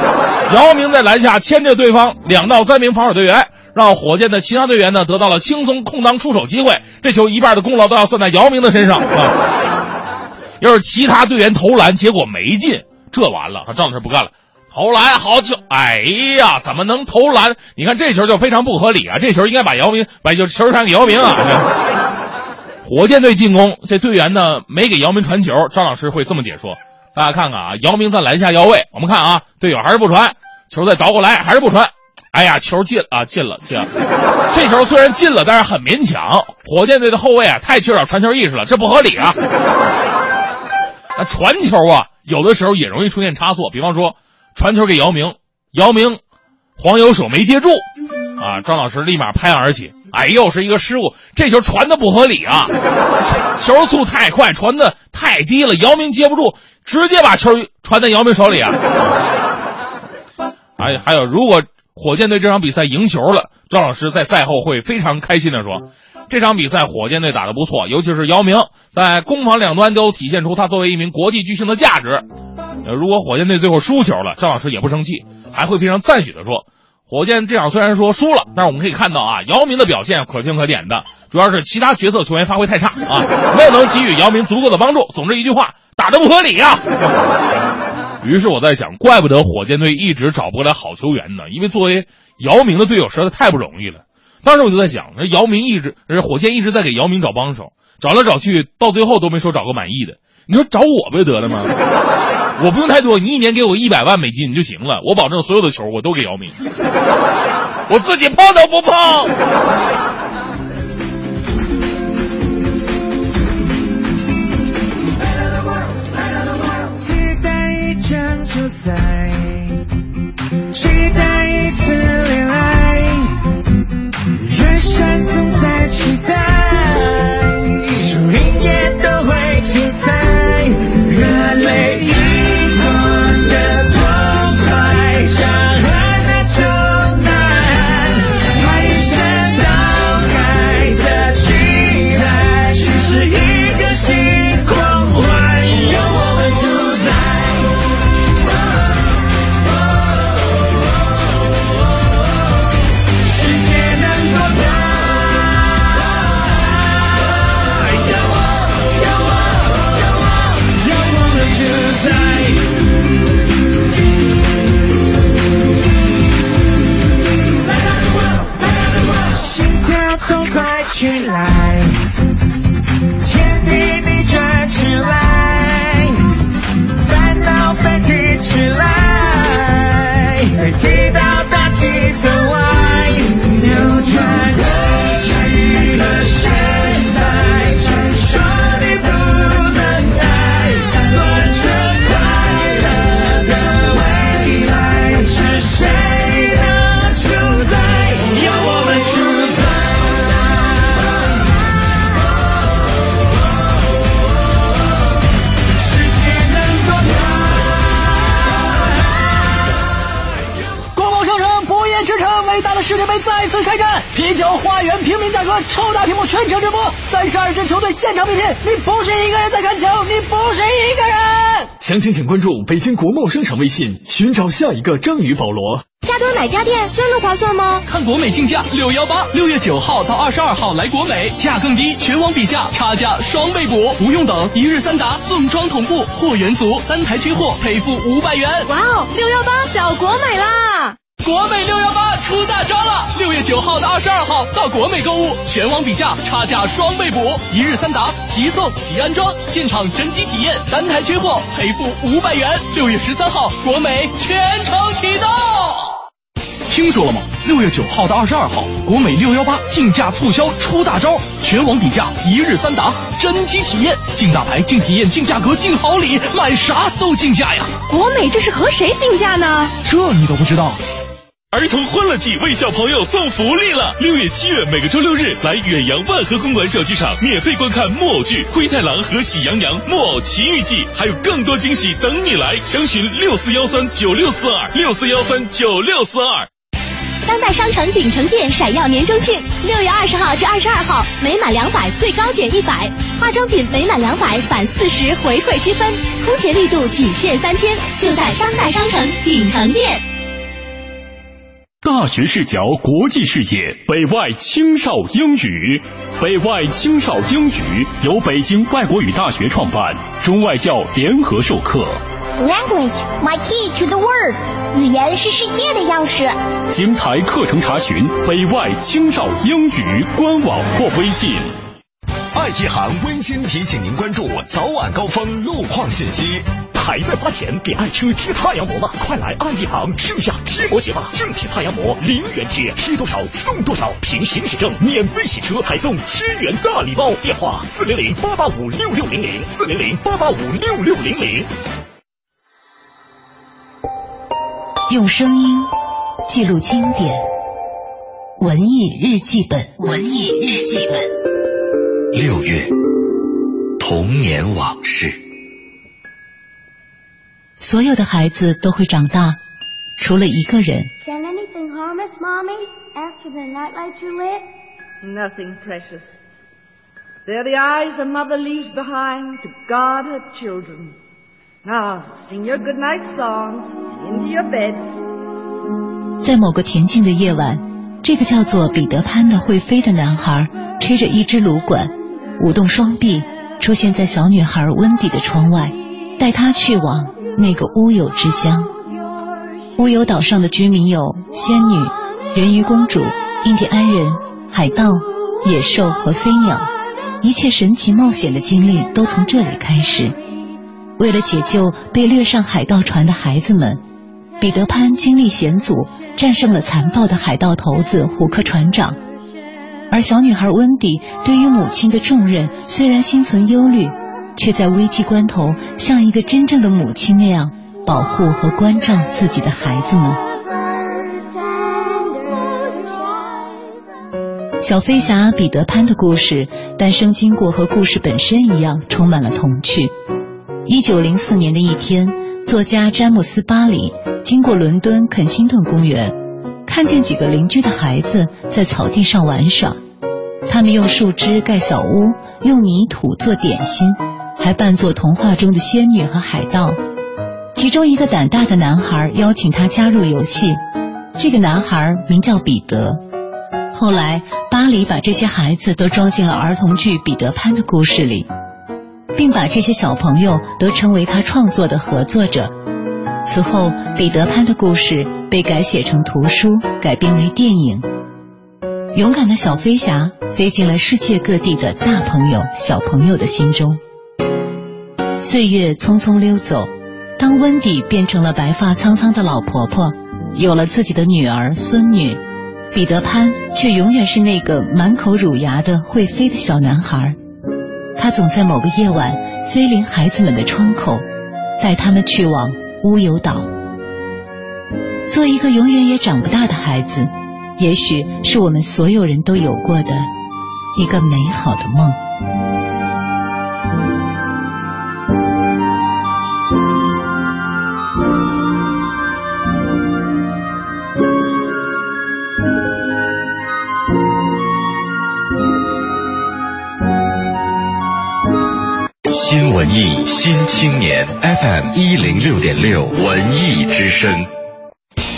Speaker 2: 姚明在篮下牵着对方两到三名防守队员，让火箭的其他队员呢得到了轻松空当出手机会。这球一半的功劳都要算在姚明的身上啊！要是其他队员投篮，结果没进，这完了，张老师不干了。投篮好球！哎呀，怎么能投篮？你看这球就非常不合理啊！这球应该把姚明把球球传给姚明啊！火箭队进攻，这队员呢没给姚明传球，张老师会这么解说。大家看看啊，姚明在篮下要位，我们看啊，队友还是不传，球再倒过来还是不传，哎呀，球进啊，进了进了，这球虽然进了，但是很勉强。火箭队的后卫啊，太缺少传球意识了，这不合理啊。那传球啊，有的时候也容易出现差错，比方说传球给姚明，姚明黄油手没接住，啊，张老师立马拍案而起，哎，又是一个失误，这球传的不合理啊，球速太快，传的太低了，姚明接不住，直接把球传在姚明手里啊。还还有，如果火箭队这场比赛赢球了，张老师在赛后会非常开心的说。这场比赛火箭队打得不错，尤其是姚明在攻防两端都体现出他作为一名国际巨星的价值。呃，如果火箭队最后输球了，张老师也不生气，还会非常赞许的说：“火箭这场虽然说输了，但是我们可以看到啊，姚明的表现可圈可点的，主要是其他角色球员发挥太差啊，没有能给予姚明足够的帮助。总之一句话，打得不合理啊。”于是我在想，怪不得火箭队一直找不过来好球员呢，因为作为姚明的队友实在太不容易了。当时我就在想，那姚明一直，这火箭一直在给姚明找帮手，找来找去，到最后都没说找个满意的。你说找我不就得了吗？我不用太多，你一年给我一百万美金就行了，我保证所有的球我都给姚明，我自己碰都不碰。
Speaker 6: 期待一场球赛，期待
Speaker 1: 微信，寻找下一个章鱼保罗。
Speaker 11: 加多买家电真的划算吗？
Speaker 14: 看国美竞价六幺八，六月九号到二十二号来国美，价更低，全网比价，差价双倍补，不用等，一日三达，送装同步，货源足，单台缺货赔付五百元。
Speaker 11: 哇哦，六幺八找国美啦！
Speaker 14: 国美六幺八出大招了！六月九号到二十二号到国美购物，全网比价，差价双倍补，一日三达，即送即安装，现场真机体验，单台缺货赔付五百元。六月十三号，国美全程启动。听说了吗？六月九号到二十二号，国美六幺八竞价促销出大招，全网比价，一日三达，真机体验，竞大牌，竞体验，竞价格，竞好礼，买啥都竞价呀！
Speaker 11: 国美这是和谁竞价呢？
Speaker 14: 这你都不知道？
Speaker 1: 儿童欢乐季为小朋友送福利了！六月、七月每个周六日来远洋万和公馆小剧场免费观看木偶剧《灰太狼》和《喜羊羊木偶奇遇记》，还有更多惊喜等你来！详询六四幺三九六四二六四幺三九六四二。
Speaker 11: 当代商城鼎城店闪耀年中庆，六月二十号至二十二号，每满两百最高减一百，化妆品每满两百返四十回馈积分，空前力度仅限三天，就在当代商城鼎城店。
Speaker 1: 大学视角，国际视野，北外青少英语。北外青少英语由北京外国语大学创办，中外教联合授课。
Speaker 15: Language, my key to the world。语言是世界的钥匙。
Speaker 1: 精彩课程查询北外青少英语官网或微信。
Speaker 16: 爱一行温馨提醒您关注早晚高峰路况信息。
Speaker 1: 还在花钱给爱车贴太阳膜吗？快来爱一行盛夏贴膜节吧！正品太阳膜零元贴，贴多少送多少，凭行驶证免费洗车，还送千元大礼包。电话四零零八八五六六零零四零零八八五六六零零。
Speaker 17: 用声音记录经典，文艺日记本，文艺日记本。
Speaker 3: 六月，童年往事。
Speaker 17: 所有的孩子都会长大，除了一个人。
Speaker 15: Can anything harm us, Mommy, after the nightlights are lit?
Speaker 18: Nothing precious. They're the eyes a mother leaves behind to guard her children. Now, sing your goodnight song and into your beds.
Speaker 17: 在某个恬静的夜晚，这个叫做彼得潘的会飞的男孩，吹着一支芦管，舞动双臂，出现在小女孩温迪的窗外，带她去往那个乌有之乡。乌有岛上的居民有仙女、人鱼公主、印第安人、海盗、野兽和飞鸟，一切神奇冒险的经历都从这里开始。为了解救被掠上海盗船的孩子们，彼得潘经历险阻，战胜了残暴的海盗头子胡克船长。而小女孩温迪对于母亲的重任虽然心存忧虑，却在危机关头像一个真正的母亲那样保护和关照自己的孩子们。小飞侠彼得潘的故事诞生经过和故事本身一样充满了童趣。一九零四年的一天，作家詹姆斯·巴里经过伦敦肯辛顿公园，看见几个邻居的孩子在草地上玩耍。他们用树枝盖小屋，用泥土做点心，还扮作童话中的仙女和海盗。其中一个胆大的男孩邀请他加入游戏，这个男孩名叫彼得。后来，巴黎把这些孩子都装进了儿童剧《彼得潘》的故事里。并把这些小朋友都称为他创作的合作者。此后，彼得潘的故事被改写成图书，改编为电影。勇敢的小飞侠飞进了世界各地的大朋友、小朋友的心中。岁月匆匆溜走，当温迪变成了白发苍苍的老婆婆，有了自己的女儿、孙女，彼得潘却永远是那个满口乳牙的会飞的小男孩。他总在某个夜晚飞临孩子们的窗口，带他们去往乌有岛。做一个永远也长不大的孩子，也许是我们所有人都有过的一个美好的梦。
Speaker 19: 新文艺新青年 FM 一零六点六文艺之声。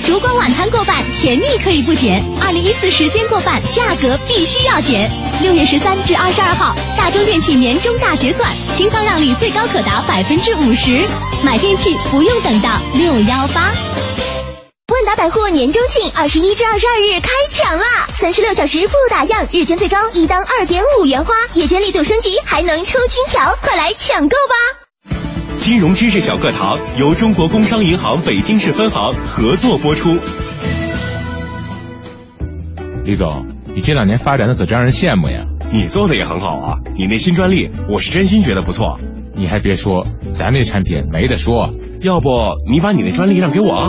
Speaker 11: 烛光晚餐过半，甜蜜可以不减。二零一四时间过半，价格必须要减。六月十三至二十二号，大中电器年终大结算，清仓让利最高可达百分之五十，买电器不用等到六幺八。
Speaker 20: 万达百货年终庆二十一至二十二日开抢啦！三十六小时不打烊，日间最高一单二点五元花，夜间力度升级还能抽金条，快来抢购吧！
Speaker 10: 金融知识小课堂由中国工商银行北京市分行合作播出。
Speaker 2: 李总，你这两年发展的可真让人羡慕呀！
Speaker 10: 你做的也很好啊，你那新专利，我是真心觉得不错。
Speaker 2: 你还别说，咱那产品没得说。
Speaker 10: 要不你把你那专利让给我？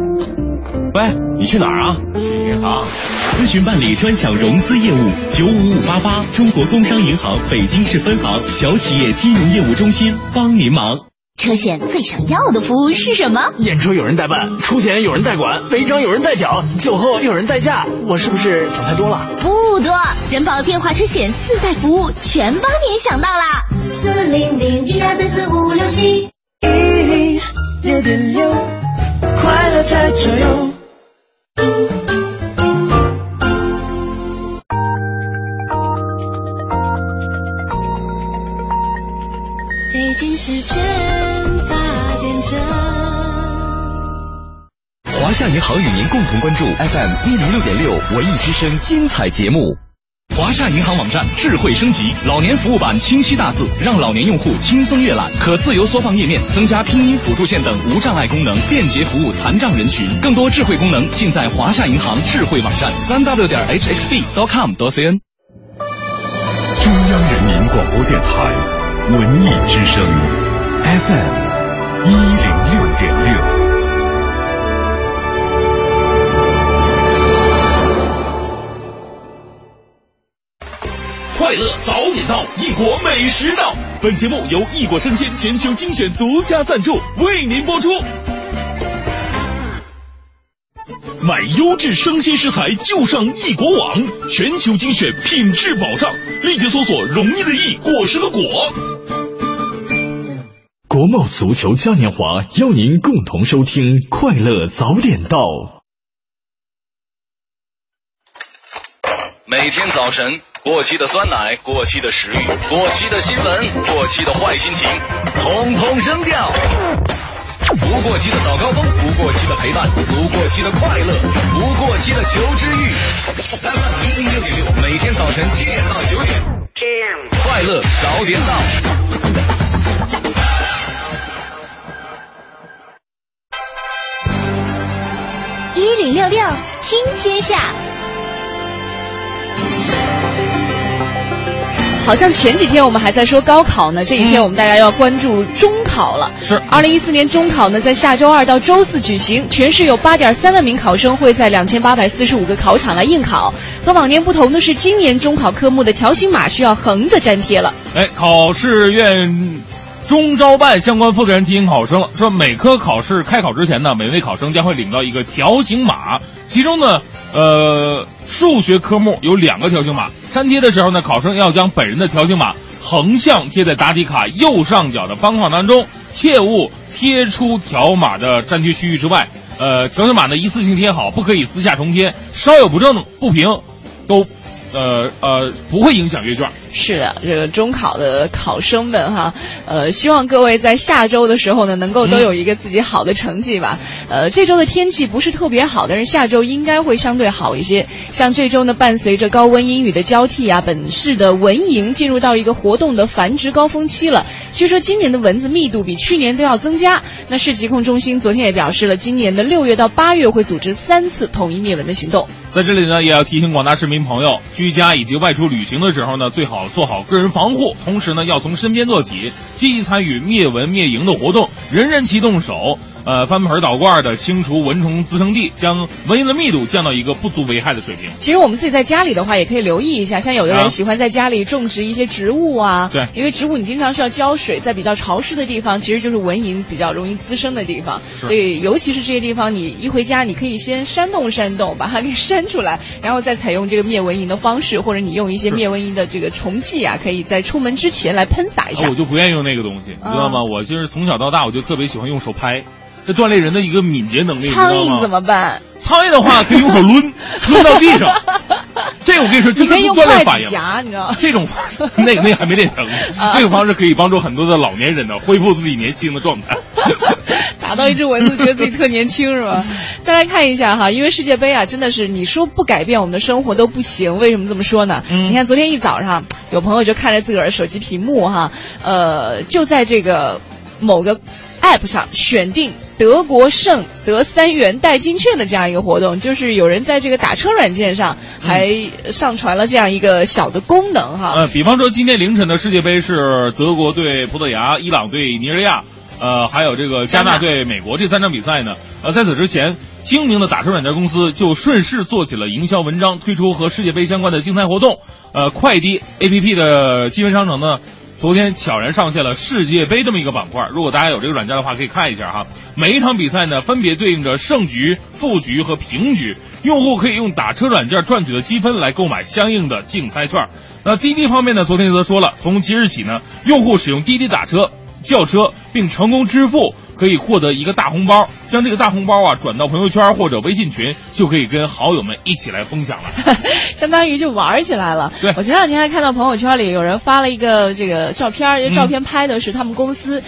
Speaker 10: 喂，你去哪儿啊？
Speaker 2: 去银行。
Speaker 10: 咨询办理专享融资业务，九五五八八，中国工商银行北京市分行小企业金融业务中心帮您忙。
Speaker 20: 车险最想要的服务是什么？
Speaker 21: 验车有人代办，出险有人代管，违章有人代缴，酒后有人代驾。我是不是想太多了？
Speaker 20: 不多，人保电话车险四代服务全帮您想到了。
Speaker 22: 四零零一二三四五六七，
Speaker 6: 一六点六，快乐在左右。
Speaker 22: 北京时间八点整。
Speaker 19: 华夏银行与您共同关注 FM 一零六点六文艺之声精彩节目。
Speaker 1: 华夏银行网站智慧升级，老年服务版清晰大字，让老年用户轻松阅览，可自由缩放页面，增加拼音辅助线等无障碍功能，便捷服务残障人群。更多智慧功能尽在华夏银行智慧网站，三 w 点 hxb.com.cn。
Speaker 19: 中央人民广播电台文艺之声 FM 一零六点六。
Speaker 1: 快乐早点到，异国美食到。本节目由异国生鲜全球精选独家赞助，为您播出。买优质生鲜食材就上异国网，全球精选，品质保障。立即搜索“容易的易，果实的果”。
Speaker 23: 国贸足球嘉年华邀您共同收听《快乐早点到》。
Speaker 3: 每天早晨，过期的酸奶、过期的食欲、过期的新闻、过期的坏心情，统统扔掉。不过期的早高峰，不过期的陪伴，不过期的快乐，不过期的求知欲。FM 一零六点六，每天早晨七点到九点，快乐早点到。
Speaker 20: 一零六六听天下。
Speaker 4: 好像前几天我们还在说高考呢，这一天我们大家要关注中考了。
Speaker 2: 是，
Speaker 4: 二零一四年中考呢，在下周二到周四举行，全市有八点三万名考生会在两千八百四十五个考场来应考。和往年不同的是，今年中考科目的条形码需要横着粘贴了。
Speaker 2: 哎，考试院中招办相关负责人提醒考生了，说每科考试开考之前呢，每位考生将会领到一个条形码，其中呢，呃，数学科目有两个条形码，粘贴的时候呢，考生要将本人的条形码横向贴在答题卡右上角的方框当中，切勿贴出条码的粘贴区域之外。呃，条形码呢一次性贴好，不可以私下重贴，稍有不正不平，都。呃呃，不会影响阅卷。
Speaker 4: 是的，这个中考的考生们哈，呃，希望各位在下周的时候呢，能够都有一个自己好的成绩吧。呃，这周的天气不是特别好，但是下周应该会相对好一些。像这周呢，伴随着高温阴雨的交替啊，本市的蚊蝇进入到一个活动的繁殖高峰期了。据说今年的蚊子密度比去年都要增加。那市疾控中心昨天也表示了，今年的六月到八月会组织三次统一灭蚊的行动。
Speaker 2: 在这里呢，也要提醒广大市民朋友，居家以及外出旅行的时候呢，最好做好个人防护，同时呢，要从身边做起，积极参与灭蚊灭蝇的活动，人人齐动手。呃，翻盆倒罐的清除蚊虫滋生地，将蚊蝇的密度降到一个不足危害的水平。
Speaker 4: 其实我们自己在家里的话，也可以留意一下，像有的
Speaker 2: 啊
Speaker 4: 人喜欢在家里种植一些植物啊，
Speaker 2: 对
Speaker 4: 因为植物你经常是要浇水，在比较潮湿的地方，其实就是蚊蝇比较容易滋生的地方。
Speaker 2: 是
Speaker 4: 所以，尤其是这些地方，你一回家，你可以先扇动扇动，把它给扇出来，然后再采用这个灭蚊蝇的方式，或者你用一些灭蚊蝇的这个虫剂啊，可以在出门之前来喷洒一下
Speaker 2: 啊我。就不愿意用那个东西，你知道
Speaker 4: 嗯
Speaker 2: 吗？我就是从小到大，我就特别喜欢用手拍，这锻炼人的一个敏捷能力？
Speaker 4: 苍蝇怎么办？
Speaker 2: 苍蝇的话可以用手抡，抡到地上。这个我跟你说，
Speaker 4: 你
Speaker 2: 真的是
Speaker 4: 可以用筷
Speaker 2: 锻炼反应。
Speaker 4: 子夹，你知道吗？
Speaker 2: 这种 那个那个还没练成，
Speaker 4: 啊
Speaker 2: 这个方式可以帮助很多的老年人呢恢复自己年轻的状态。
Speaker 4: 打到一只蚊子，觉得自己特年轻是吧？再来看一下哈，因为世界杯啊，真的是你说不改变我们的生活都不行。为什么这么说呢？
Speaker 2: 嗯
Speaker 4: 你看昨天一早上，有朋友就看着自个儿的手机屏幕哈，呃，就在这个某个 app 上选定德国胜得三元代金券的这样一个活动，就是有人在这个打车软件上还上传了这样一个小的功能哈。
Speaker 2: 呃，比方说今天凌晨的世界杯是德国对葡萄牙、伊朗对尼日利亚，呃，还有这个加纳对美国这三场比赛呢。呃，在此之前，精明的打车软件公司就顺势做起了营销文章，推出和世界杯相关的竞赛活动。呃，快滴 APP 的积分商城呢。昨天悄然上线了世界杯这么一个板块，如果大家有这个软件的话，可以看一下哈。每一场比赛呢，分别对应着胜局、负局和平局，用户可以用打车软件赚取的积分来购买相应的竞猜券。那滴滴方面呢，昨天则说了，从即日起呢，用户使用滴滴打车、叫车并成功支付，可以获得一个大红包，将这个大红包啊转到朋友圈或者微信群，就可以跟好友们一起来分享了。
Speaker 4: 相当于就玩起来了。
Speaker 2: 对
Speaker 4: 我前两天还看到朋友圈里有人发了一个这个照片儿，这
Speaker 2: 嗯
Speaker 4: 照片拍的是他们公司。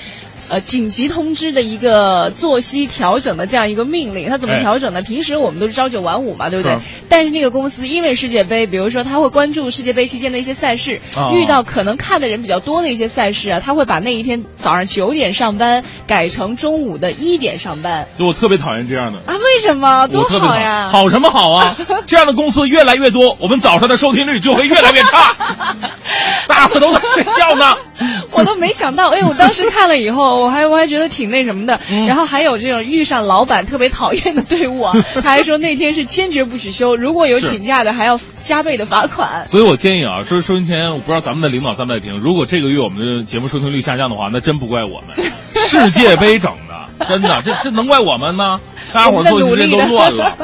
Speaker 4: 呃，紧急通知的一个作息调整的这样一个命令，他怎么
Speaker 2: 哎
Speaker 4: 调整呢？平时我们都是朝九晚五嘛，对不对
Speaker 2: 是？
Speaker 4: 但是那个公司因为世界杯，比如说他会关注世界杯期间的一些赛事，
Speaker 2: 哦
Speaker 4: 遇到可能看的人比较多的一些赛事啊，他会把那一天早上九点上班改成中午的一点上班
Speaker 2: 就我特别讨厌这样的。
Speaker 4: 啊？为什么？多好呀！
Speaker 2: 好什么好啊？这样的公司越来越多，我们早上的收听率就会越来越差，大伙都在睡觉呢。
Speaker 4: 我都没想到，哎，我当时看了以后，我还我还觉得挺那什么的。
Speaker 2: 嗯
Speaker 4: 然后还有这种遇上老板特别讨厌的队伍啊，他还说那天是坚决不许休，如果有请假的还要加倍的罚款。
Speaker 2: 所以我建议啊，说收音前，我不知道咱们的领导在不在听。如果这个月我们的节目收听率下降的话，那真不怪我们，世界杯整的，真的，这这能怪我们吗？大家伙儿作息时间都乱了。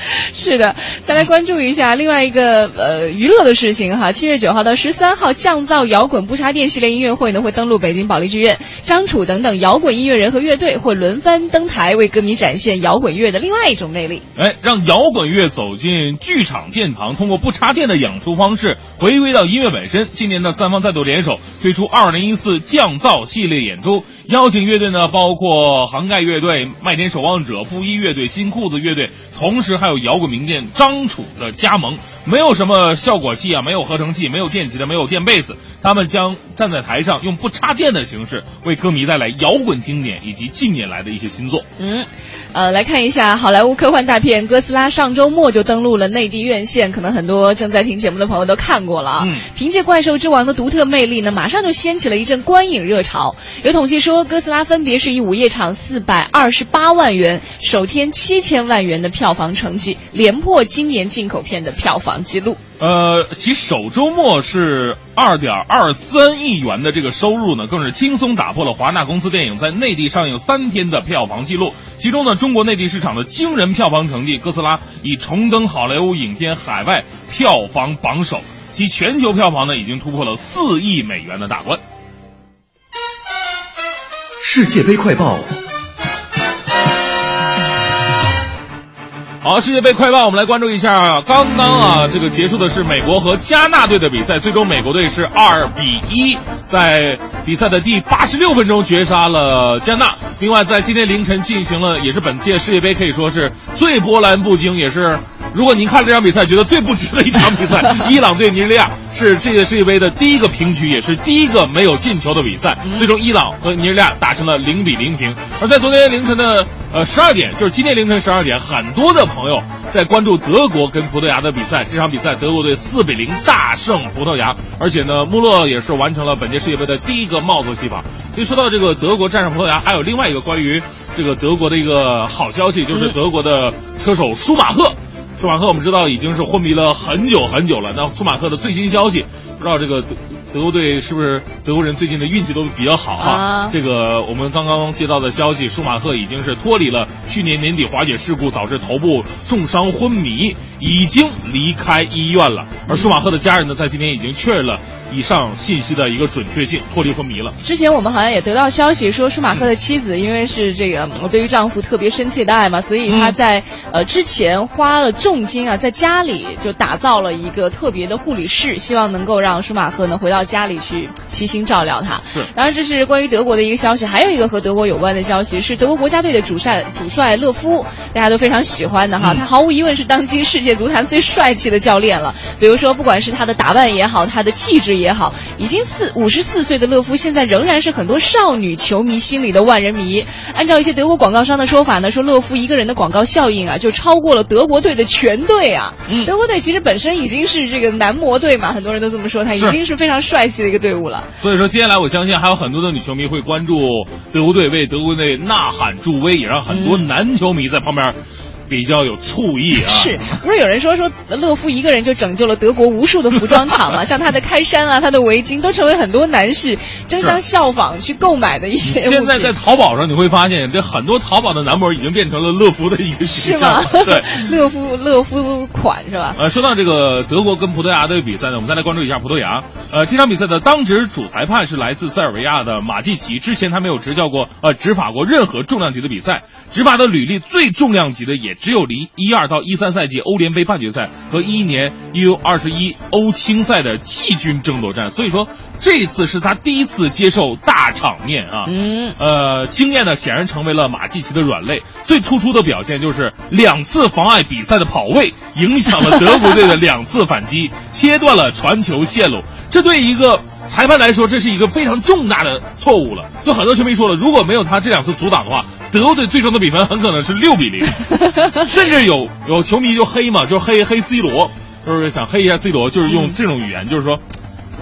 Speaker 4: 是的，再来关注一下另外一个呃娱乐的事情哈。七月九号到十三号，降噪摇滚不插电系列音乐会呢会登陆北京保利剧院，张楚等等摇滚音乐人和乐队会轮番登台，为歌迷展现摇滚乐的另外一种魅力。
Speaker 2: 哎，让摇滚乐走进剧场殿堂，通过不插电的演出方式回归到音乐本身。今年呢三方再度联手推出二零一四降噪系列演出，邀请乐队呢包括涵盖乐队、麦田守望者、布衣乐队、新裤子乐队，同时还摇滚名店张楚的加盟。没有什么效果器啊，没有合成器，没有电吉他，没有垫被子，他们将站在台上用不插电的形式为歌迷带来摇滚经典以及近年来的一些新作。
Speaker 4: 嗯，呃，来看一下好莱坞科幻大片《哥斯拉》上周末就登陆了内地院线，可能很多正在听节目的朋友都看过了啊。
Speaker 2: 嗯
Speaker 4: 凭借怪兽之王的独特魅力呢，马上就掀起了一阵观影热潮。有统计说，哥斯拉分别是以午夜场四百二十八万元、首天七千万元的票房成绩，连破今年进口片的票房纪录。
Speaker 2: 呃，其首周末是二点二三亿元的这个收入呢，更是轻松打破了华纳公司电影在内地上映三天的票房纪录。其中呢，中国内地市场的惊人票房成绩，哥斯拉已重登好莱坞影片海外票房榜首，其全球票房呢已经突破了四亿美元的大关。
Speaker 19: 世界杯快报，
Speaker 2: 好，世界杯快报，我们来关注一下，刚刚啊，这个结束的是美国和加纳队的比赛，最终美国队是二比一，在比赛的第八十六分钟绝杀了加纳。另外，在今天凌晨进行了，也是本届世界杯可以说是最波澜不惊，也是如果您看这场比赛觉得最不值的一场比赛，伊朗对尼日利亚是这届世界杯的第一个平局，也是第一个没有进球的比赛。最终，伊朗和尼日利亚打成了零比零平。而在昨天凌晨的呃十二点，就是今天凌晨十二点，很多的朋友在关注德国跟葡萄牙的比赛。这场比赛德国队四比零大胜葡萄牙，而且呢，穆勒也是完成了本届世界杯的第一个帽子戏法。所以说到这个德国战胜葡萄牙，还有另外一个关于这个德国的一个好消息，就是德国的车手舒马赫。舒马赫我们知道已经是昏迷了很久很久了。那舒马赫的最新消息，不知道这个德德国队是不是德国人最近的运气都比较好啊？
Speaker 4: 啊
Speaker 2: 这个我们刚刚接到的消息，舒马赫已经是脱离了去年年底滑雪事故导致头部重伤昏迷，已经离开医院了。而舒马赫的家人呢，在今天已经确认了以上信息的一个准确性，脱离昏迷了。
Speaker 4: 之前我们好像也得到消息说，舒马赫的妻子因为是这个呃对于丈夫特别深切的爱嘛，所以她在、呃之前花了重金啊，在家里就打造了一个特别的护理室，希望能够让舒马赫呢回到家里去悉心照料他。
Speaker 2: 是，
Speaker 4: 当然这是关于德国的一个消息，还有一个和德国有关的消息是德国国家队的主帅主帅勒夫，大家都非常喜欢的哈，他毫无疑问是当今世界足坛最帅气的教练了。比如说，不管是他的打扮也好，他的气质也好，已经四五十四岁的勒夫，现在仍然是很多少女球迷心里的万人迷。按照一些德国广告商的说法呢，说勒夫一个人的广告效应啊，就超过了德国队的全队啊。
Speaker 2: 嗯
Speaker 4: 德国队其实本身已经是这个男模队嘛，很多人都这么说，他已经是非常帅气的一个队伍了。
Speaker 2: 所以说，接下来我相信还有很多的女球迷会关注德国队，为德国队呐喊助威，也让很多男球迷在旁边比较有醋意啊。
Speaker 4: 是，不是有人说说勒夫一个人就拯救了德国无数的服装厂嘛？像他的开衫啊，他的围巾，都成为很多男士争相效仿去购买的一些。
Speaker 2: 现在在淘宝上你会发现，这很多淘宝的男模已经变成了乐福的一个形
Speaker 4: 是吗
Speaker 2: 象。？对。
Speaker 4: 勒 夫乐夫款是吧？
Speaker 2: 呃，说到这个德国跟葡萄牙的比赛呢，我们再来关注一下葡萄牙。呃，这场比赛的当值主裁判是来自塞尔维亚的马季奇，之前他没有执教过呃执法过任何重量级的比赛，执法的履历最重量级的也只有离一二到一三赛季欧联杯半决赛和一一年 U 二十一欧青赛的季军争夺战，所以说这次是他第一次接受大场面啊。
Speaker 4: 嗯，
Speaker 2: 呃，经验呢显然成为了马季奇的软肋。最突出的表现就是两次妨碍比赛的跑位，影响了德国队的两次反击，切断了传球线路。这对一个裁判来说，这是一个非常重大的错误了。就很多球迷说了，如果没有他这两次阻挡的话，德国队最终的比分很可能是六比零，甚至有有球迷就黑嘛，就黑黑 C 罗，就是想黑一下 C 罗，就是用这种语言，就是说。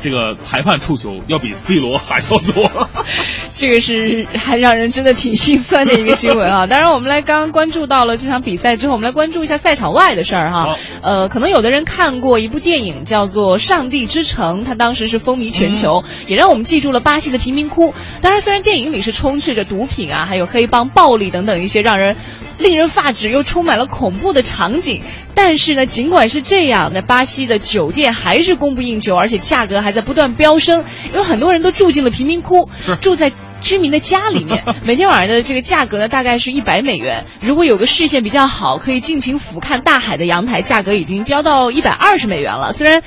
Speaker 2: 这个裁判触球要比 C 罗还要多，
Speaker 4: 这个是还让人真的挺心酸的一个新闻啊！当然，我们来刚刚关注到了这场比赛之后，我们来关注一下赛场外的事儿哈。呃，可能有的人看过一部电影叫做《上帝之城》，它当时是风靡全球，也让我们记住了巴西的贫民窟。当然，虽然电影里是充斥着毒品啊，还有黑帮暴力等等一些让人令人发指又充满了恐怖的场景，但是呢，尽管是这样，那巴西的酒店还是供不应求，而且价格还在不断飙升，有很多人都住进了贫民窟，住在。居民的家里面，每天晚上的这个价格呢，大概是一百美元。如果有个视线比较好，可以尽情俯瞰大海的阳台，价格已经飙到一百二十美元了。虽然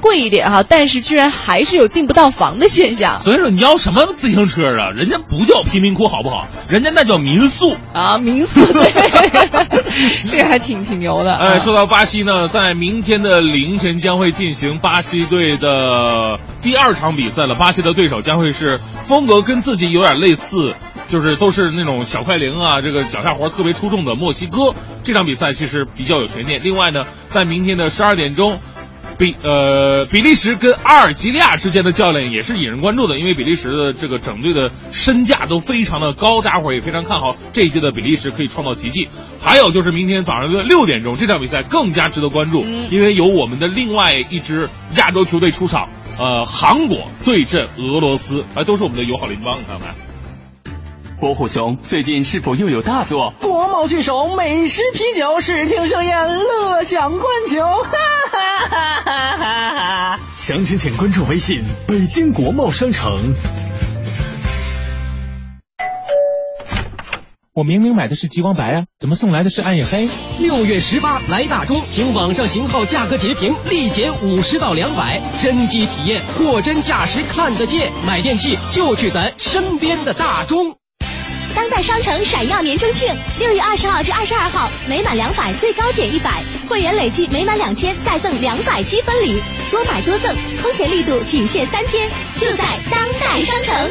Speaker 4: 贵一点哈，但是居然还是有订不到房的现象
Speaker 2: 所以说你要什么自行车啊？人家不叫贫民窟好不好？人家那叫民宿。
Speaker 4: 啊！民宿对，这个还挺挺牛的。
Speaker 2: 哎，说到巴西呢，在明天的凌晨将会进行巴西队的第二场比赛了。巴西的对手将会是风格跟自己有点类似，就是都是那种小快灵啊，这个脚下活特别出众的墨西哥。这场比赛其实比较有悬念。另外呢，在明天的十二点钟。比呃比利时跟阿尔及利亚之间的较量也是引人关注的，因为比利时的这个整队的身价都非常的高，大家伙儿也非常看好这一届的比利时可以创造奇迹。还有就是明天早上的六点钟，这场比赛更加值得关注，因为有我们的另外一支亚洲球队出场，呃，韩国对阵俄罗斯，哎，都是我们的友好邻邦，你看看。
Speaker 21: 伯虎兄，最近是否又有大作？国贸巨首，美食啤酒，视听盛宴，乐享观球，哈哈哈哈哈！
Speaker 23: 详情请关注微信“北京国贸商城
Speaker 24: 我明明买的是极光白啊，怎么送来的是暗夜黑？
Speaker 25: 六月十八来大中，凭网上型号价格截屏，立减五十到两百，真机体验，货真价实看得见。买电器就去咱身边的大中。
Speaker 11: 当代商城闪耀年中庆，六月二十号至二十二号，每满两百最高减一百，会员累计每满两千再赠两百积分礼，多买多赠，空前力度仅限三天，就在当代商城。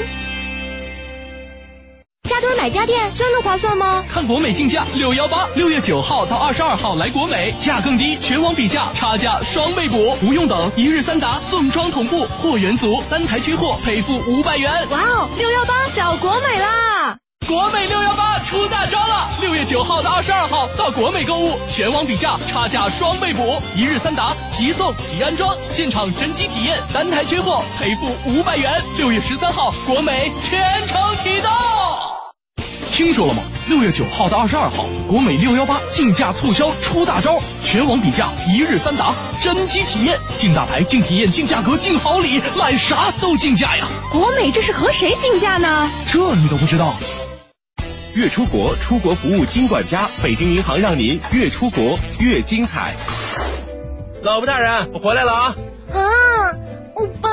Speaker 11: 加多买家电真的划算吗？
Speaker 14: 看国美竞价六幺八，六月九号到二十二号来国美，价更低，全网比价，差价双倍补，不用等，一日三达，送装同步，货源足，单台缺货赔付五百元。
Speaker 11: 哇哦，六幺八找国美啦！
Speaker 14: 国美六幺八出大招了！六月九号到二十二号到国美购物，全网比价，差价双倍补，一日三达，即送即安装，现场真机体验，单台缺货赔付五百元。六月十三号，国美全程启动。听说了吗？六月九号到二十二号，国美六幺八竞价促销出大招，全网比价，一日三达，真机体验，竞大牌、竞体验、竞价格、竞好礼，买啥都竞价呀！
Speaker 11: 国美这是和谁竞价呢？
Speaker 14: 这你都不知道？
Speaker 10: 越出国，出国服务金管家，北京银行让您越出国越精彩。老婆大人，我回来了啊！
Speaker 26: 啊，欧巴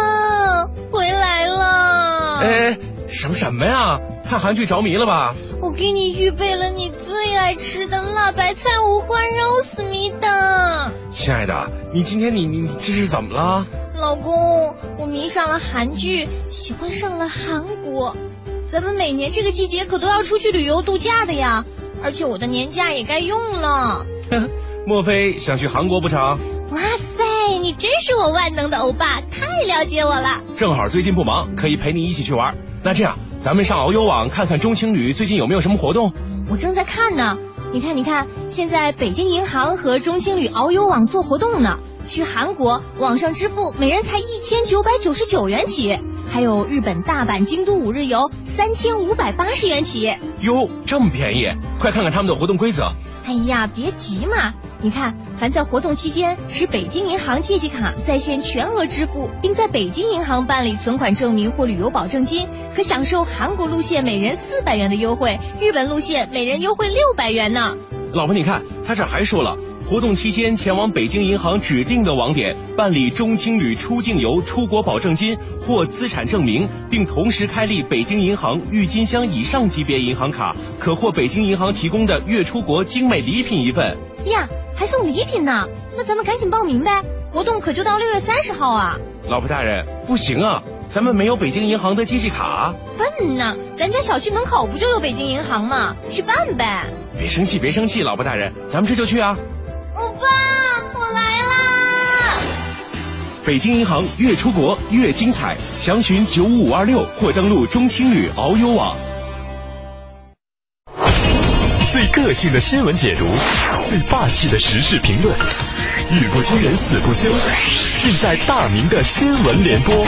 Speaker 26: 回来了！
Speaker 10: 哎，什么什么呀？看韩剧着迷了吧？
Speaker 26: 我给你预备了你最爱吃的辣白菜五花肉思密达。
Speaker 10: 亲爱的，你今天你你这是怎么了？
Speaker 26: 老公，我迷上了韩剧，喜欢上了韩国。咱们每年这个季节可都要出去旅游度假的呀，而且我的年假也该用了。
Speaker 10: 莫非想去韩国不成？
Speaker 26: 哇塞，你真是我万能的欧巴，太了解我了。
Speaker 10: 正好最近不忙，可以陪你一起去玩。那这样，咱们上遨游网看看中青旅最近有没有什么活动。
Speaker 26: 我正在看呢，你看，你看，现在北京银行和中青旅遨游网做活动呢。去韩国网上支付每人才一千九百九十九元起，还有日本大阪、京都五日游三千五百八十元起。
Speaker 10: 哟，这么便宜！快看看他们的活动规则。
Speaker 26: 哎呀，别急嘛，你看，凡在活动期间持北京银行借记卡在线全额支付，并在北京银行办理存款证明或旅游保证金，可享受韩国路线每人四百元的优惠，日本路线每人优惠六百元呢。
Speaker 10: 老婆，你看，他这还说了。活动期间前往北京银行指定的网点办理中青旅出境游出国保证金或资产证明，并同时开立北京银行郁金香以上级别银行卡，可获北京银行提供的月出国精美礼品一份。
Speaker 26: 呀，还送礼品呢！那咱们赶紧报名呗，活动可就到六月三十号啊！
Speaker 10: 老婆大人，不行啊，咱们没有北京银行的机器卡。
Speaker 26: 笨呢，咱家小区门口不就有北京银行吗？去办呗！
Speaker 10: 别生气，别生气，老婆大人，咱们这就去啊！
Speaker 26: 欧巴，我来啦！
Speaker 10: 北京银行越出国越精彩，详询九五五二六或登录中青旅遨游网。
Speaker 1: 最个性的新闻解读，最霸气的时事评论，语不惊人死不休，尽在大明的新闻联播。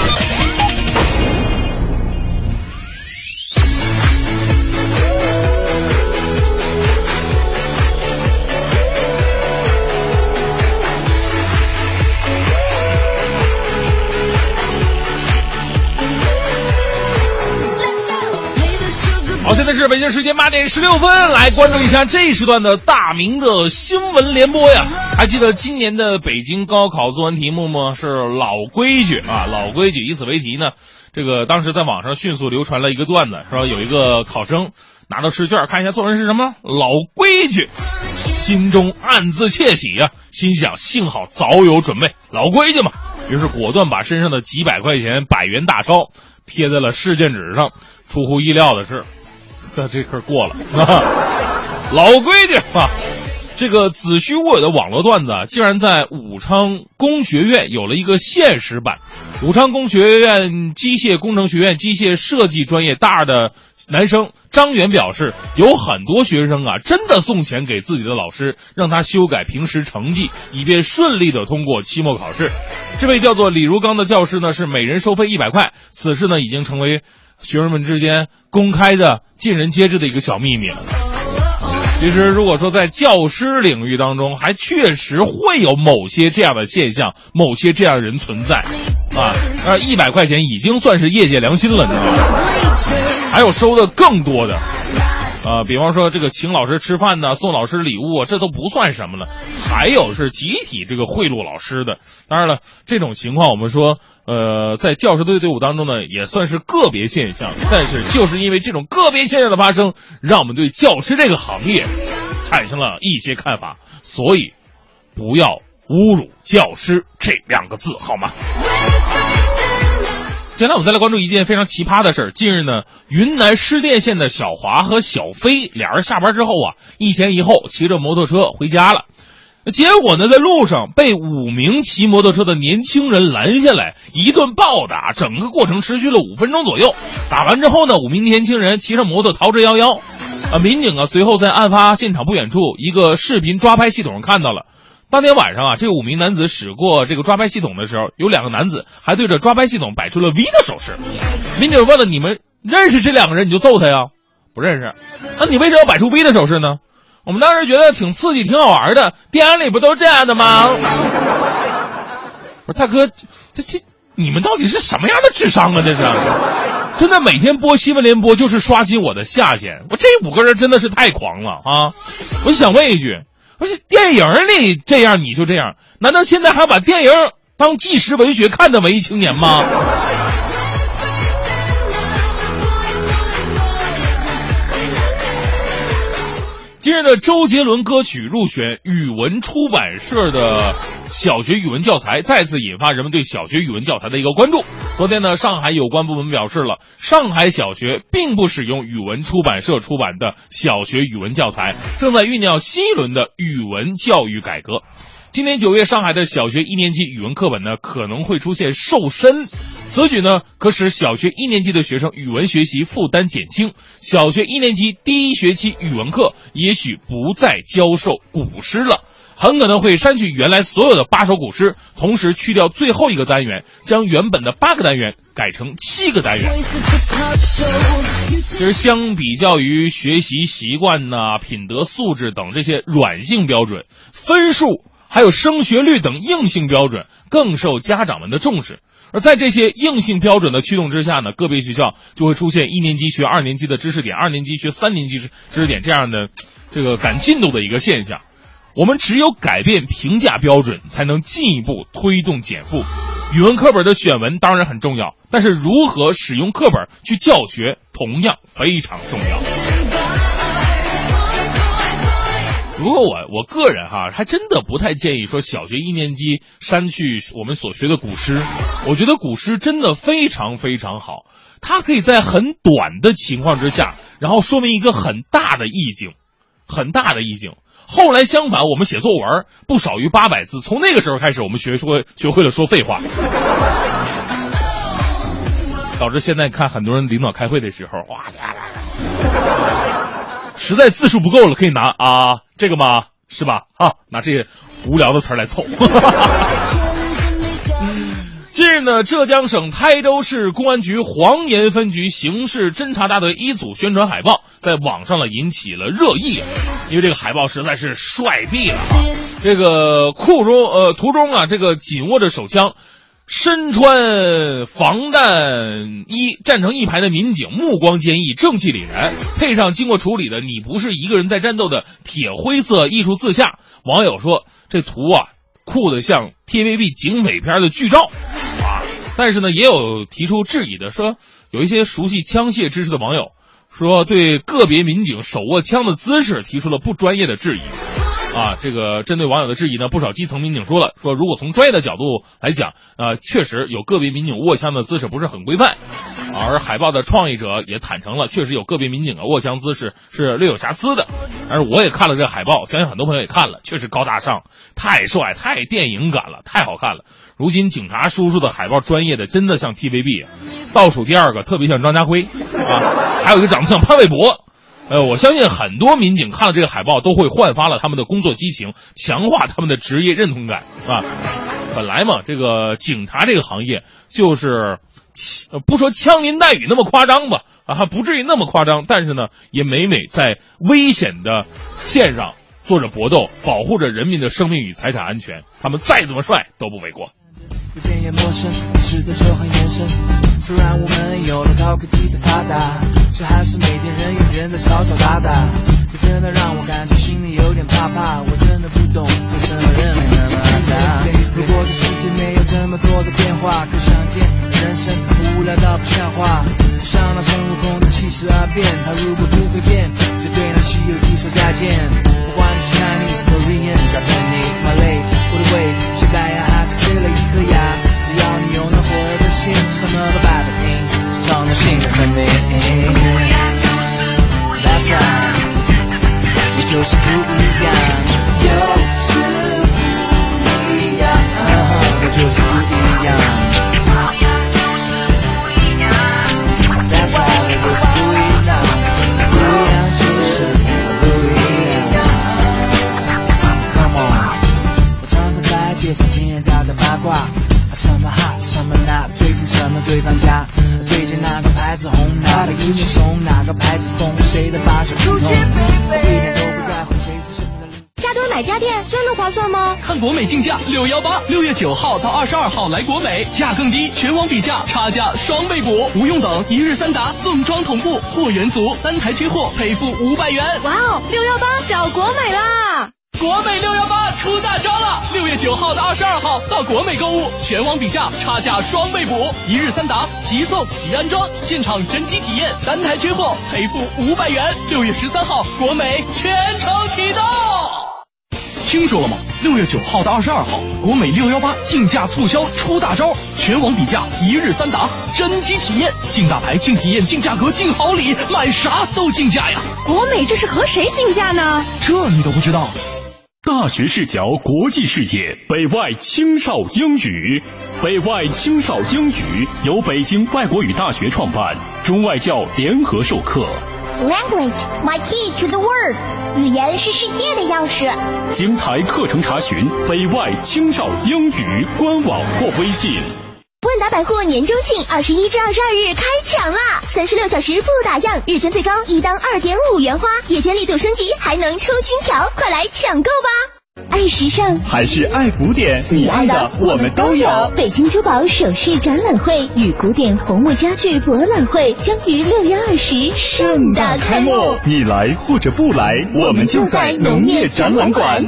Speaker 2: 是北京时间八点十六分，来关注一下这一时段的大明的新闻联播呀。还记得今年的北京高考作文题目吗？是老规矩啊，老规矩。以此为题呢，这个当时在网上迅速流传了一个段子，说有一个考生拿到试卷看一下作文是什么，老规矩，心中暗自窃喜呀，心想幸好早有准备，老规矩嘛。于是果断把身上的几百块钱百元大钞贴在了试卷纸上。出乎意料的是。这这科过了啊，老规矩啊！这个子虚乌有的网络段子，竟然在武昌工学院有了一个现实版。武昌工学院机械工程学院机械设计专业大二的男生张元表示，有很多学生啊，真的送钱给自己的老师，让他修改平时成绩，以便顺利的通过期末考试。这位叫做李如刚的教师呢，是每人收费一百块。此事呢，已经成为。学生们之间公开的、尽人皆知的一个小秘密。其实，如果说在教师领域当中，还确实会有某些这样的现象，某些这样的人存在啊。那一百块钱已经算是业界良心了，你知道吗？还有收的更多的。啊，比方说这个请老师吃饭呢，送老师礼物，这都不算什么了。还有是集体这个贿赂老师的。当然了，这种情况我们说，呃，在教师队队伍当中呢，也算是个别现象。但是就是因为这种个别现象的发生，让我们对教师这个行业产生了一些看法。所以，不要侮辱教师这两个字，好吗？接下来我们再来关注一件非常奇葩的事儿。近日呢，云南施甸县的小华和小飞俩人下班之后啊，一前一后骑着摩托车回家了。结果呢，在路上被五名骑摩托车的年轻人拦下来，一顿暴打，整个过程持续了五分钟左右。打完之后呢，五名年轻人骑上摩托逃之夭夭。啊，民警啊，随后在案发现场不远处一个视频抓拍系统上看到了。当天晚上啊，这五名男子驶过这个抓拍系统的时候，有两个男子还对着抓拍系统摆出了 V 的手势。民警问了：“你们认识这两个人，你就揍他呀？”不认识。那你为什么要摆出 V 的手势呢？我们当时觉得挺刺激、挺好玩的，电影里不都是这样的吗？我说大哥，这这你们到底是什么样的智商啊？这是，真的每天播新闻联播就是刷新我的下限。我这五个人真的是太狂了啊！我就想问一句，不是电影里这样你就这样？难道现在还把电影当纪实文学看的文艺青年吗？今日的，周杰伦歌曲入选语文出版社的小学语文教材，再次引发人们对小学语文教材的一个关注。昨天呢，上海有关部门表示了，上海小学并不使用语文出版社出版的小学语文教材，正在酝酿新一轮的语文教育改革。今年九月，上海的小学一年级语文课本呢可能会出现瘦身，此举呢可使小学一年级的学生语文学习负担减轻。小学一年级第一学期语文课也许不再教授古诗了，很可能会删去原来所有的八首古诗，同时去掉最后一个单元，将原本的八个单元改成七个单元。其实，相比较于学习习惯呐、品德素质等这些软性标准，分数。还有升学率等硬性标准更受家长们的重视，而在这些硬性标准的驱动之下呢，个别学校就会出现一年级学二年级的知识点，二年级学三年级知识点这样的这个赶进度的一个现象。我们只有改变评价标准，才能进一步推动减负。语文课本的选文当然很重要，但是如何使用课本去教学同样非常重要。如果我我个人哈，还真的不太建议说小学一年级删去我们所学的古诗。我觉得古诗真的非常非常好，它可以在很短的情况之下，然后说明一个很大的意境，很大的意境。后来相反，我们写作文不少于八百字，从那个时候开始，我们学说学会了说废话，导致现在看很多人领导开会的时候，哇。实在字数不够了，可以拿啊这个吗？是吧？啊，拿这些无聊的词儿来凑。近日呢，浙江省台州市公安局黄岩分局刑事侦查大队一组宣传海报在网上呢引起了热议，因为这个海报实在是帅毙了啊！这个库中呃图中啊，这个紧握着手枪。身穿防弹衣站成一排的民警，目光坚毅，正气凛然，配上经过处理的“你不是一个人在战斗”的铁灰色艺术字下，网友说这图啊酷的像 TVB 警匪片的剧照啊！但是呢，也有提出质疑的，说有一些熟悉枪械知识的网友说对个别民警手握枪的姿势提出了不专业的质疑。啊，这个针对网友的质疑呢，不少基层民警说了，说如果从专业的角度来讲，呃，确实有个别民警握枪的姿势不是很规范，而海报的创意者也坦诚了，确实有个别民警啊握枪姿势是略有瑕疵的。但是我也看了这海报，相信很多朋友也看了，确实高大上，太帅，太电影感了，太好看了。如今警察叔叔的海报专业的真的像 TVB，倒数第二个特别像张家辉啊，还有一个长得像潘玮柏。呃，我相信很多民警看了这个海报，都会焕发了他们的工作激情，强化他们的职业认同感，是吧？本来嘛，这个警察这个行业就是，不说枪林弹雨那么夸张吧，啊，还不至于那么夸张，但是呢，也每每在危险的线上做着搏斗，保护着人民的生命与财产安全。他们再怎么帅都不为过。
Speaker 6: 变也陌生，是的就很延伸。虽然我们有了高科技的发达，却还是每天人与人的吵吵打打。这真的让我感觉心里有点怕怕。我真的不懂为什么人类那么大。如果这世界没有这么多的变化，可想见人生无聊到不像话。就像那孙悟空的七十二变，他如果不会变，就对那西游记说再见。不管你是 Chinese、Korean、Japanese、Malay，我的胃，现在呀还是缺了一颗牙。只要你有那火热的心，什么都办得新的生命。That's right，我就是不一样，就是不一样，我就是不一样。That's right，我就是不一样，不一样就是不一样。Come on，我常常在街上听人家的八卦，什么 hot 什么 not，最近什么对涨价，最近哪个牌子红，哪个衣服送，哪个牌子疯，谁的发型不同，我一点都不在乎谁是什么的。
Speaker 11: 加多买家电真的划算吗？
Speaker 14: 看国美竞价六幺八，六月九号到二十二号来国美，价更低，全网比价，差价双倍补，不用等，一日三达，送装同步，货源足，单台缺货赔付五百元。
Speaker 11: 哇哦，六幺八找国美啦！
Speaker 14: 国美六幺八出大招了！六月九号到二十二号到国美购物，全网比价，差价双倍补，一日三达，即送即安装，现场真机体验，单台缺货赔付五百元。六月十三号，国美全程启动。听说了吗？六月九号到二十二号，国美六幺八竞价促销出大招，全网比价，一日三达，真机体验，竞大牌、竞体验、竞价格、竞好礼，买啥都竞价呀！
Speaker 11: 国美这是和谁竞价呢？
Speaker 14: 这你都不知道？
Speaker 19: 大学视角，国际视野，北外青少英语。北外青少英语由北京外国语大学创办，中外教联合授课。
Speaker 20: Language, my key to the world。语言是世界的钥匙。
Speaker 19: 精彩课程查询北外青少英语官网或微信。
Speaker 20: 万达百货年中庆二十一至二十二日开抢啦！三十六小时不打烊，日间最高一单二点五元花，夜间力度升级，还能抽金条，快来抢购吧！爱时尚
Speaker 19: 还是爱古典？
Speaker 20: 你爱的我们都有。北京珠宝首饰展览会与古典红木家具博览会将于六月二十盛大开幕。
Speaker 19: 你来或者不来，我们就在农业展览馆。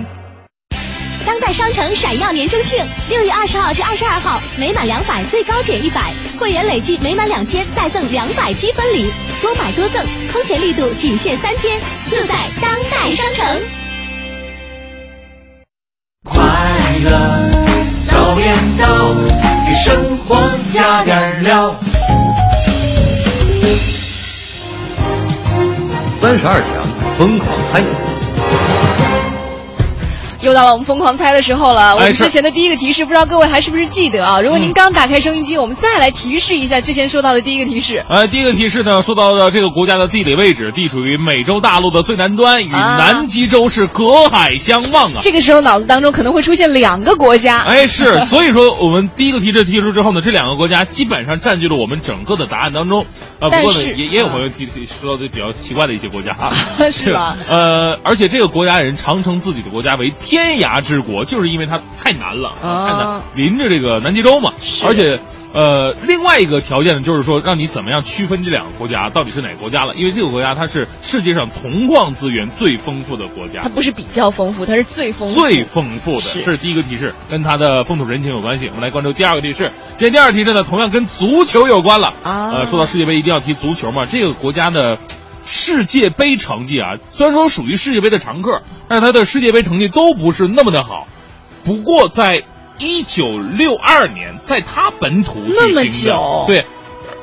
Speaker 11: 当代商城闪耀年终庆，六月二十号至二十二号，每满两百最高减一百，会员累计每满两千再赠两百积分礼，多买多赠，空前力度仅限三天，就在当代商城。
Speaker 6: 快乐早点到，给生活加点料。
Speaker 27: 三十二强疯狂猜。
Speaker 4: 又到了我们疯狂猜的时候了。我们之前的第一个提示，不知道各位还是不是记得啊？如果您刚打开收音机，我们再来提示一下之前说到的第一个提示。
Speaker 2: 呃，第一个提示呢，说到的这个国家的地理位置，地处于美洲大陆的最南端，与
Speaker 4: 啊
Speaker 2: 南极洲是隔海相望啊。
Speaker 4: 这个时候脑子当中可能会出现两个国家。
Speaker 2: 哎，是，所以说我们第一个提示提出之后呢，这两个国家基本上占据了我们整个的答案当中。啊、不过呢，
Speaker 4: 但是
Speaker 2: 也也有朋友提提说到的比较奇怪的一些国家啊，
Speaker 4: 是吧？
Speaker 2: 呃，而且这个国家人常称自己的国家为天涯之国，就是因为它太难了，
Speaker 4: 啊
Speaker 2: 太难，临着这个南极洲嘛，而且。呃，另外一个条件呢，就是说让你怎么样区分这两个国家到底是哪个国家了？因为这个国家它是世界上铜矿资源最丰富的国家，
Speaker 4: 它不是比较丰富，它是最丰富。
Speaker 2: 最丰富的，
Speaker 4: 是
Speaker 2: 这是第一个提示，跟它的风土人情有关系。我们来关注第二个提示，这第二个提示呢，同样跟足球有关了。
Speaker 4: 啊
Speaker 2: 呃，说到世界杯，一定要提足球嘛。这个国家的世界杯成绩啊，虽然说属于世界杯的常客，但是他的世界杯成绩都不是那么的好。不过在一九六二年，在他本土举行的
Speaker 4: 久
Speaker 2: 对。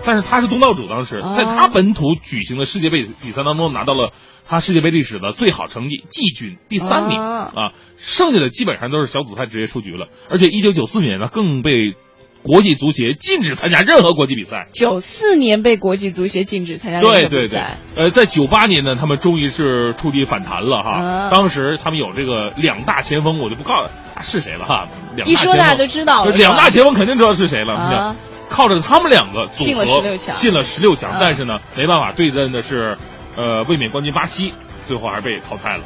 Speaker 2: 但是他是东道主，当时
Speaker 4: 哦
Speaker 2: 在他本土举行的世界杯比赛当中拿到了他世界杯历史的最好成绩，季军第三名
Speaker 4: 哦
Speaker 2: 啊，剩下的基本上都是小组赛直接出局了。而且一九九四年呢，更被国际足协禁止参加任何国际比赛。
Speaker 4: 九四年被国际足协禁止参加任何比
Speaker 2: 对对对
Speaker 4: 赛，，
Speaker 2: 呃，在九八年呢，他们终于是触底反弹了哈。
Speaker 4: 啊
Speaker 2: 当时他们有这个两大前锋，我就不告诉啊是谁了哈。两大
Speaker 4: 一说大家都知道了
Speaker 2: 两大前锋肯定知道是谁了。
Speaker 4: 啊
Speaker 2: 靠着他们两个组
Speaker 4: 进了
Speaker 2: 合
Speaker 4: 16强
Speaker 2: 进了十六强，
Speaker 4: 啊
Speaker 2: 但是呢，没办法对阵的是呃卫冕冠军巴西，最后还是被淘汰了。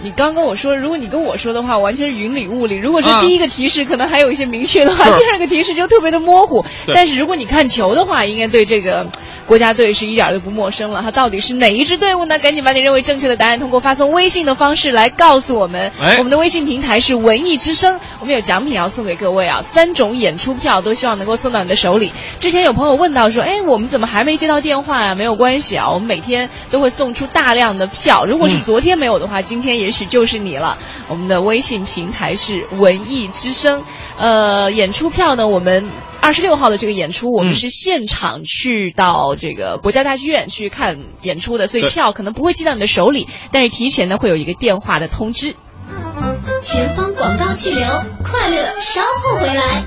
Speaker 4: 你刚跟我说，如果你跟我说的话，完全是云里雾里。如果是
Speaker 2: 啊
Speaker 4: 第一个提示，可能还有一些明确的话；第二个提示就特别的模糊。但是如果你看球的话，应该对这个国家队是一点都不陌生了。它到底是哪一支队伍呢？赶紧把你认为正确的答案通过发送微信的方式来告诉我们。
Speaker 2: 哎
Speaker 4: 我们的微信平台是文艺之声，我们有奖品要送给各位啊，三种演出票都希望能够送到你的手里。之前有朋友问到说，哎，我们怎么还没接到电话呀、没有关系啊，我们每天都会送出大量的票。如果是
Speaker 2: 嗯
Speaker 4: 昨天没有的话，今天也许就是你了。我们的微信平台是文艺之声，呃，演出票呢，我们二十六号的这个演出，我们是现场去到这个国家大剧院去看演出的，所以票可能不会寄到你的手里，但是提前呢会有一个电话的通知。
Speaker 11: 前方广告气流，快乐稍后回来。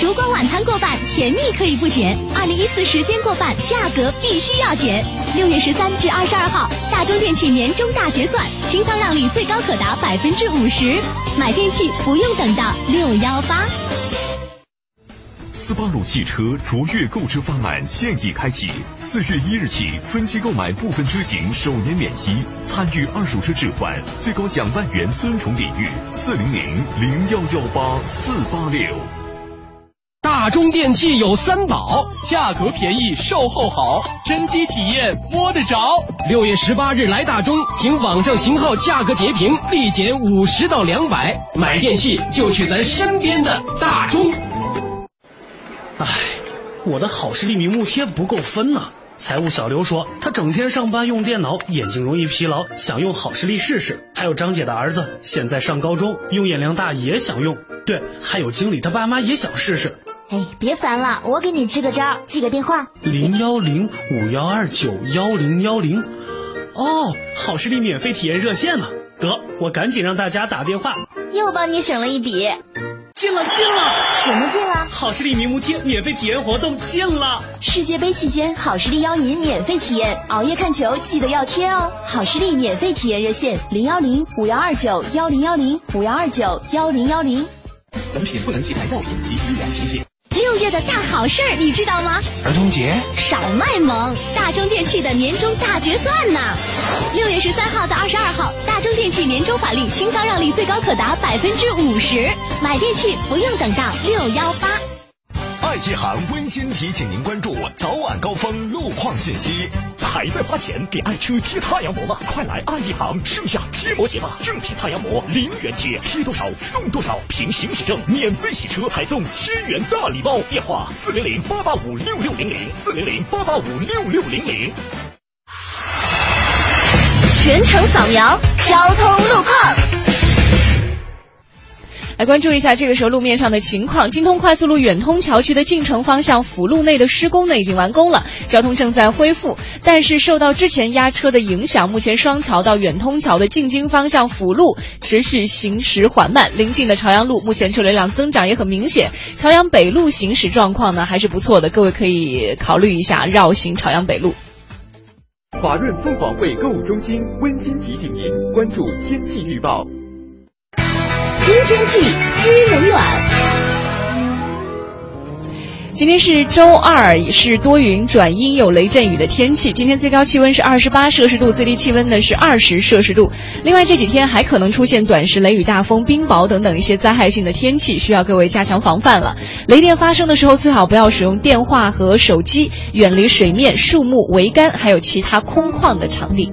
Speaker 11: 烛光晚餐过半，甜蜜可以不减。二零一四时间过半，价格必须要减。六月十三至二十二号，大中电器年终大结算，清仓让利最高可达百分之五十，买电器不用等到六幺八。
Speaker 19: 斯巴鲁汽车卓越购车方案现已开启，四月一日起分期购买部分车型首年免息，参与二手车置换，最高享万元尊崇礼遇。四零零零幺幺八四八六。
Speaker 25: 大中电器有三宝，
Speaker 14: 价格便宜，售后好，真机体验摸得着。
Speaker 25: 六月十八日来大中，凭网上型号价格截屏，立减五十到两百，买电器就去咱身边的大中。
Speaker 28: 唉，我的好视力明目贴不够分呐、财务小刘说，他整天上班用电脑，眼睛容易疲劳，想用好视力试试。还有张姐的儿子现在上高中，用眼量大也想用。对，还有经理他爸妈也想试试。
Speaker 20: 哎，别烦了，我给你支个招，记个电话。
Speaker 28: 零幺零五幺二九幺零幺零，哦，好视力免费体验热线呢。得，我赶紧让大家打电话。
Speaker 20: 又帮你省了一笔。
Speaker 28: 进了进了，
Speaker 20: 什么进了？
Speaker 28: 好视力明目贴免费体验活动进了。
Speaker 20: 世界杯期间，好视力邀您免费体验，熬夜看球记得要贴哦。好视力免费体验热线：零幺零五幺二九幺零幺零五幺二九幺零幺零。
Speaker 1: 本品不能替代药品及医疗器械。
Speaker 11: 六月的大好事儿，你知道吗？
Speaker 1: 儿童节
Speaker 11: 少卖萌，大中电器的年终大决算呢！六月十三号到二十二号，大中电器年终返利清仓让利最高可达百分之五十，买电器不用等到六幺八。
Speaker 16: 爱机行温馨提醒您关注早晚高峰路况信息。
Speaker 1: 还在花钱给爱车贴太阳膜吗？快来爱一行盛夏贴膜节吧！正品太阳膜零元贴，贴多少送多少，凭行驶证免费洗车，还送千元大礼包。电话四零零八八五六六零零四零零八八五六六零零。
Speaker 11: 全程扫描交通路况。
Speaker 4: 来关注一下这个时候路面上的情况。京通快速路远通桥区的进城方向辅路内的施工呢已经完工了，交通正在恢复。但是受到之前压车的影响，目前双桥到远通桥的进京方向辅路持续行驶缓慢。临近的朝阳路目前车流量增长也很明显，朝阳北路行驶状况呢还是不错的，各位可以考虑一下绕行朝阳北路。
Speaker 29: 华润凤凰汇购物中心温馨提醒您关注天气预报。
Speaker 11: 知天气，知冷暖。
Speaker 4: 今天是周二，是多云转阴有雷阵雨的天气。今天最高气温是二十八摄氏度，最低气温呢是二十摄氏度。另外这几天还可能出现短时雷雨、大风、冰雹等等一些灾害性的天气，需要各位加强防范了。雷电发生的时候，最好不要使用电话和手机，远离水面、树木、桅杆，还有其他空旷的场地。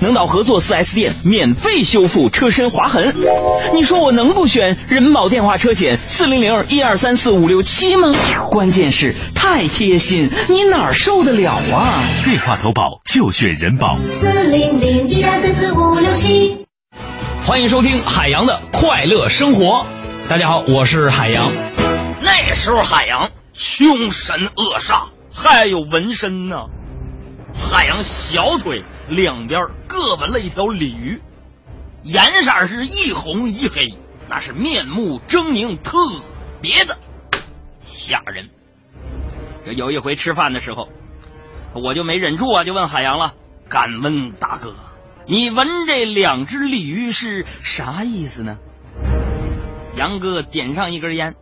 Speaker 12: 能到合作 4S 店免费修复车身划痕。你说我能不选人保电话车险四零零一二三四五六七吗？关键是太贴心，你哪儿受得了啊？
Speaker 19: 电话投保就选人保。
Speaker 11: 四零零一二三四五六七。
Speaker 3: 欢迎收听海洋的快乐生活。大家好，我是海洋。
Speaker 30: 那时候海洋凶神恶煞，还有纹身呢。海洋小腿两边各纹了一条鲤鱼，颜色是一红一黑，那是面目狰狞，特别的吓人。这有一回吃饭的时候，我就没忍住啊，就问海洋了：“敢问大哥，你纹这两只鲤鱼是啥意思呢？”杨哥点上一根烟，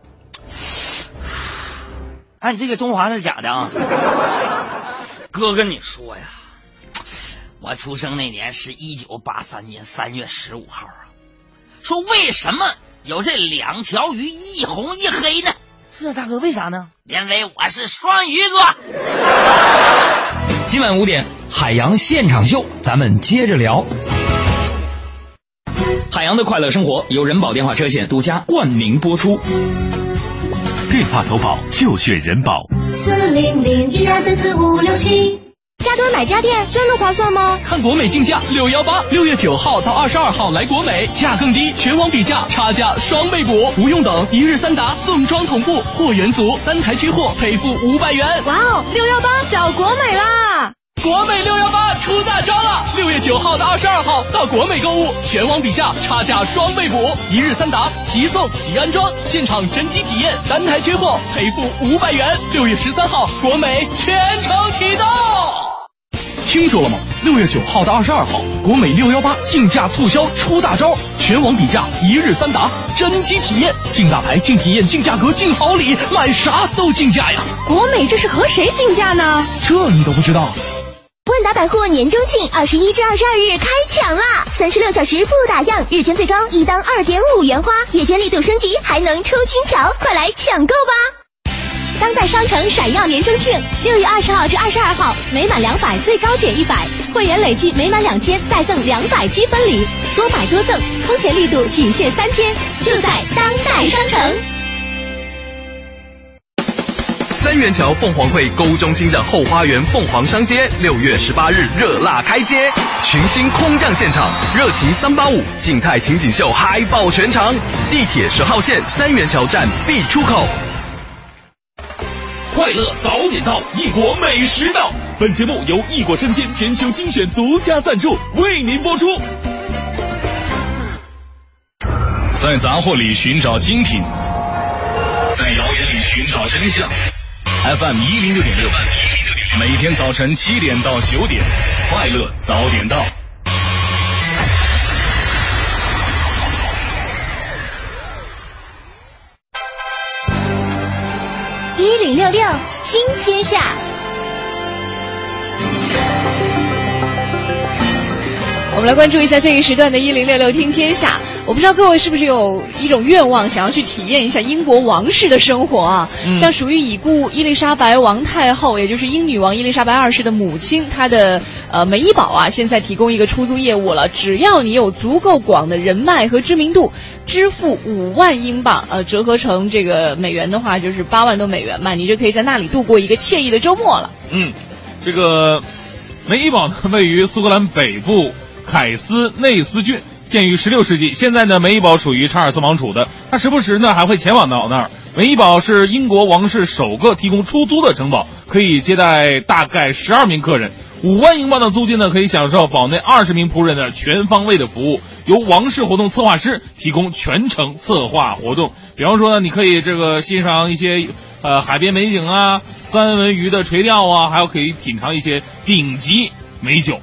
Speaker 30: 哎，你这个中华是假的啊！哥跟你说呀，我出生那年是一九八三年三月十五号啊。说为什么有这两条鱼一红一黑呢？是啊，大哥，为啥呢？因为我是双鱼座。
Speaker 3: 今晚五点，
Speaker 12: 海洋现场秀，咱们接着聊。海洋的快乐生活由人保电话车险独家冠名播出。
Speaker 19: 电话投保就选人保。
Speaker 20: 四零零一二三四五六七。加多买家电真的划算吗？
Speaker 14: 看国美竞价六幺八，六月九号到二十二号来国美，价更低，全网比价，差价双倍补，不用等，一日三达，送装同步，货源足，单台缺货赔付五百元。
Speaker 20: 哇哦，六幺八找国美啦！
Speaker 14: 国美六幺八出大招了！六月九号到二十二号到国美购物，全网比价，差价双倍补，一日三达，即送即安装，现场真机体验，单台缺货赔付五百元。六月十三号，国美全程启动。听说了吗？六月九号到二十二号，国美六幺八竞价促销出大招，全网比价，一日三达，真机体验，竞大牌、竞体验、竞价格、竞好礼，买啥都竞价呀！
Speaker 20: 国美这是和谁竞价呢？
Speaker 14: 这你都不知道？
Speaker 20: 万达百货年中庆二十一至二十二日开抢啦！三十六小时不打烊，日间最高一单二点五元花，夜间力度升级，还能抽金条，快来抢购吧！
Speaker 11: 当代商城闪耀年中庆，六月二十号至二十二号，每满两百最高减一百，会员累计每满两千再赠两百积分礼，多买多赠，空前力度仅限三天，就在当代商城。
Speaker 31: 三元桥凤凰汇购物中心的后花园凤凰商街，六月十八日热辣开街，群星空降现场，热情三八五静态情景秀嗨爆全场，地铁十号线三元桥站 B 出口。
Speaker 1: 快乐早点到，异国美食到。本节目由异国生鲜全球精选独家赞助，为您播出。在杂货里寻找精品，在谣言里寻找真相。FM 一零六点六，每天早晨七点到九点，快乐早点到。
Speaker 20: 一零六六听天下。
Speaker 4: 我们来关注一下这一时段的“一零六六听天下”。我不知道各位是不是有一种愿望，想要去体验一下英国王室的生活啊？
Speaker 2: 嗯
Speaker 4: 像属于已故伊丽莎白王太后，也就是英女王伊丽莎白二世的母亲，她的呃美伊堡啊，现在提供一个出租业务了。只要你有足够广的人脉和知名度，支付五万英镑，呃，折合成这个美元的话，就是八万多美元嘛，你就可以在那里度过一个惬意的周末了。
Speaker 2: 嗯，这个梅伊堡呢，位于苏格兰北部凯斯内斯郡，建于16世纪。现在呢，梅伊堡属于查尔斯王储的，他时不时呢还会前往到那儿。梅伊堡是英国王室首个提供出租的城堡，可以接待大概十二名客人。五万英镑的租金呢，可以享受堡内二十名仆人的全方位的服务，由王室活动策划师提供全程策划活动。比方说呢，你可以这个欣赏一些呃海边美景啊，三文鱼的垂钓啊，还有可以品尝一些顶级美酒。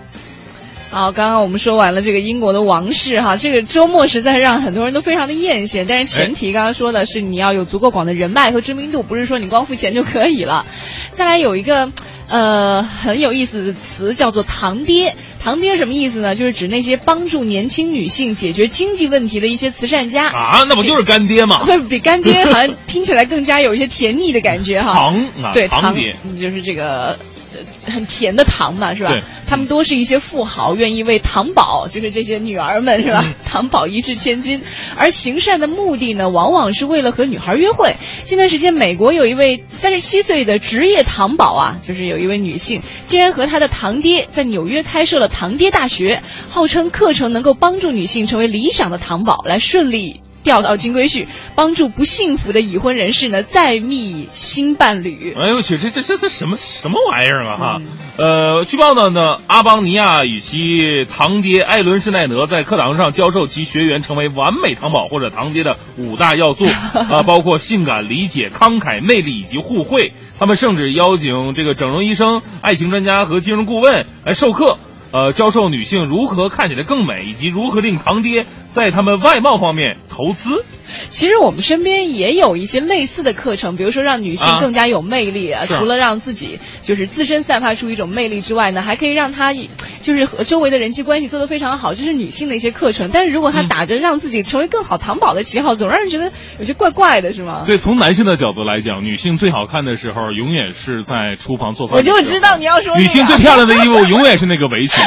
Speaker 4: 好，刚刚我们说完了这个英国的王室哈，这个周末实在让很多人都非常的艳羡。但是前提刚刚说的是你要有足够广的人脉和知名度，不是说你光付钱就可以了。再来有一个呃很有意思的词叫做“堂爹”，堂爹什么意思呢？就是指那些帮助年轻女性解决经济问题的一些慈善家
Speaker 2: 啊，那不就是干爹吗？
Speaker 4: 不 比干爹好像听起来更加有一些甜腻的感觉哈。
Speaker 2: 堂啊
Speaker 4: 对，
Speaker 2: 堂爹
Speaker 4: 就是这个。呃很甜的糖嘛，是吧？他们多是一些富豪，愿意为糖宝，就是这些女儿们，是吧？
Speaker 2: 嗯
Speaker 4: 糖宝一掷千金，而行善的目的呢，往往是为了和女孩约会。近段时间，美国有一位三十七岁的职业糖宝啊，就是有一位女性，竟然和她的堂爹在纽约开设了堂爹大学，号称课程能够帮助女性成为理想的糖宝，来顺利。调到金龟婿，帮助不幸福的已婚人士呢再觅新伴侣。
Speaker 2: 哎呦我去，这这这这什么什么玩意儿啊哈！
Speaker 4: 嗯
Speaker 2: 呃，据报道呢，阿邦尼亚与其堂爹艾伦施耐德在课堂上教授其学员成为完美糖宝或者堂爹的五大要素 啊、包括性感、理解、慷慨、魅力以及互惠。他们甚至邀请这个整容医生、爱情专家和金融顾问来授课。呃，教授女性如何看起来更美，以及如何令堂爹在他们外貌方面投资。
Speaker 4: 其实我们身边也有一些类似的课程，比如说让女性
Speaker 2: 啊
Speaker 4: 更加有魅力啊。
Speaker 2: 是
Speaker 4: 除了让自己就是自身散发出一种魅力之外呢，还可以让她就是和周围的人际关系做得非常好，这是女性的一些课程。但是如果
Speaker 2: 嗯
Speaker 4: 她打着让自己成为更好糖宝的旗号，总让人觉得有些怪怪的，是吗？
Speaker 2: 对，从男性的角度来讲，女性最好看的时候，永远是在厨房做饭。
Speaker 4: 我就知道你要说、这个、
Speaker 2: 女性最漂亮的衣服永远是那个围裙。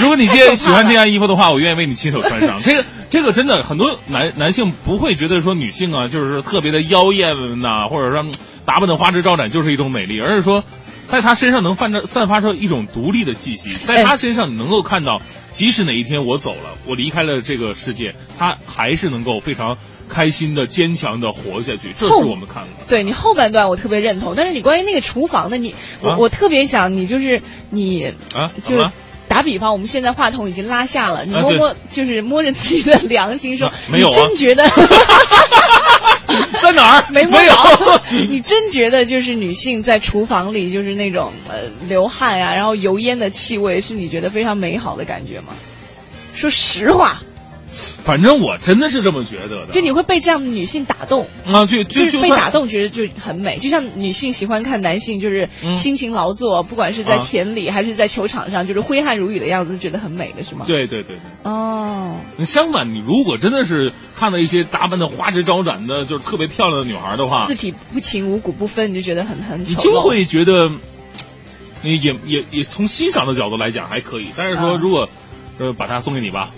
Speaker 2: 如果你现在喜欢这样衣服的话，我愿意为你亲手穿上。这个这个真的很多男男性不会觉得说女性啊，就是特别的妖艳呐、或者说嗯打扮的花枝招展就是一种美丽，而是说。在她身上能泛着散发出一种独立的气息，在她身上你能够看到，即使哪一天我走了，我离开了这个世界，她还是能够非常开心的、坚强的活下去。这是我们看的。
Speaker 4: 对你后半段我特别认同，但是你关于那个厨房的，你我、
Speaker 2: 啊
Speaker 4: 我特别想你就是你
Speaker 2: 啊，
Speaker 4: 就是
Speaker 2: 怎么了？
Speaker 4: 打比方，我们现在话筒已经拉下了，你摸摸、就是摸着自己的良心说，
Speaker 2: 没有啊
Speaker 4: 你真觉得
Speaker 2: 在哪儿？
Speaker 4: 没
Speaker 2: 有
Speaker 4: 着，你真觉得就是女性在厨房里就是那种呃流汗呀、然后油烟的气味，是你觉得非常美好的感觉吗？说实话，
Speaker 2: 反正我真的是这么觉得的。
Speaker 4: 就你会被这样的女性打动。
Speaker 2: 啊，就
Speaker 4: 就
Speaker 2: 就是
Speaker 4: 被打动，觉得就很美，就像女性喜欢看男性就是辛勤劳作，不管是在田里还是在球场上，就是挥汗如雨的样子，觉得很美的是吗？
Speaker 2: 对对对对。
Speaker 4: 哦，
Speaker 2: 相反，你如果真的是看到一些打扮的花枝招展的，就是特别漂亮的女孩的话
Speaker 4: 四，体不勤五谷不分，你就觉得很很丑陋。
Speaker 2: 就会觉得，你也也也从欣赏的角度来讲还可以。但是说，
Speaker 4: 啊
Speaker 2: 如果呃把它送给你吧，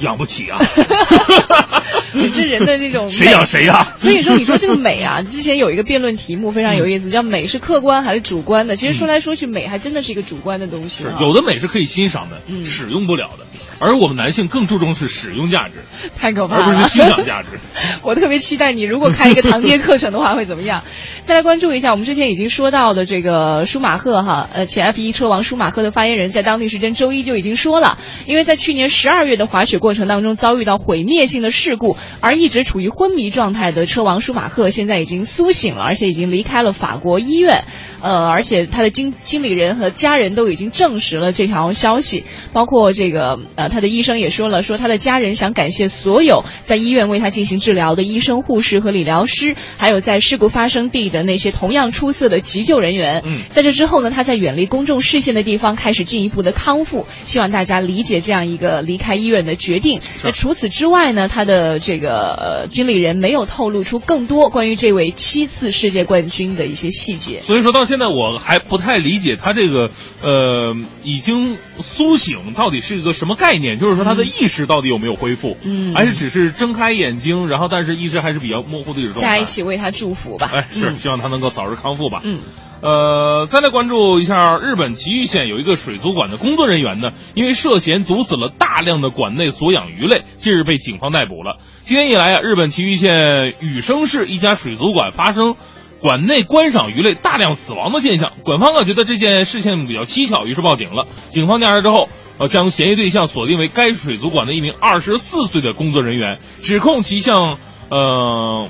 Speaker 2: 养不起啊，你
Speaker 4: 这人的那种
Speaker 2: 谁养谁呀
Speaker 4: 所以说，你说这个美啊，之前有一个辩论题目非常有意思，叫美是客观还是主观的？其实说来说去，美还真的是一个主观的东西
Speaker 2: 有的美是可以欣赏的，
Speaker 4: 嗯
Speaker 2: 使用不了的。而我们男性更注重是使用价值，
Speaker 4: 太可怕了，
Speaker 2: 而不是欣赏价值。
Speaker 4: 我特别期待你如果开一个堂爹课程的话会怎么样？再来关注一下，我们之前已经说到的这个舒马赫哈，呃，前 F 1车王舒马赫的发言人在当地时间周一就已经说了，因为在去年十二月的滑雪过程当中遭遇到毁灭性的事故，而一直处于昏迷状态的车王舒马赫现在已经苏醒了，而且已经离开了法国医院，呃，而且他的经经理人和家人都已经证实了这条消息，包括这个呃他的医生也说了，说他的家人想感谢所有在医院为他进行治疗的医生、护士和理疗师，还有在事故发生地的那些同样出色的急救人员。
Speaker 2: 嗯，
Speaker 4: 在这之后呢，他在远离公众视线的地方开始进一步的康复，希望大家理解这样一个离开医院的决定。那除此之外呢，他的这个呃经理人没有透露出更多关于这位七次世界冠军的一些细节。
Speaker 2: 所以说到现在我还不太理解他这个呃已经苏醒到底是一个什么概念，就是说他的意识到底有没有恢复，
Speaker 4: 嗯
Speaker 2: 还是只是睁开眼睛，然后但是意识还是比较模糊的一种状态
Speaker 4: 大家一。起为他祝福吧。
Speaker 2: 哎，是
Speaker 4: 嗯
Speaker 2: 希望他能够早日康复吧。
Speaker 4: 嗯。
Speaker 2: 呃，再来关注一下日本崎玉县有一个水族馆的工作人员呢，因为涉嫌毒死了大量的馆内所养鱼类，近日被警方逮捕了。今年以来啊，日本崎玉县羽生市一家水族馆发生馆内观赏鱼类大量死亡的现象，馆方呢觉得这件事情比较蹊跷，于是报警了。警方调查之后，呃，将嫌疑对象锁定为该水族馆的一名二十四岁的工作人员，指控其向呃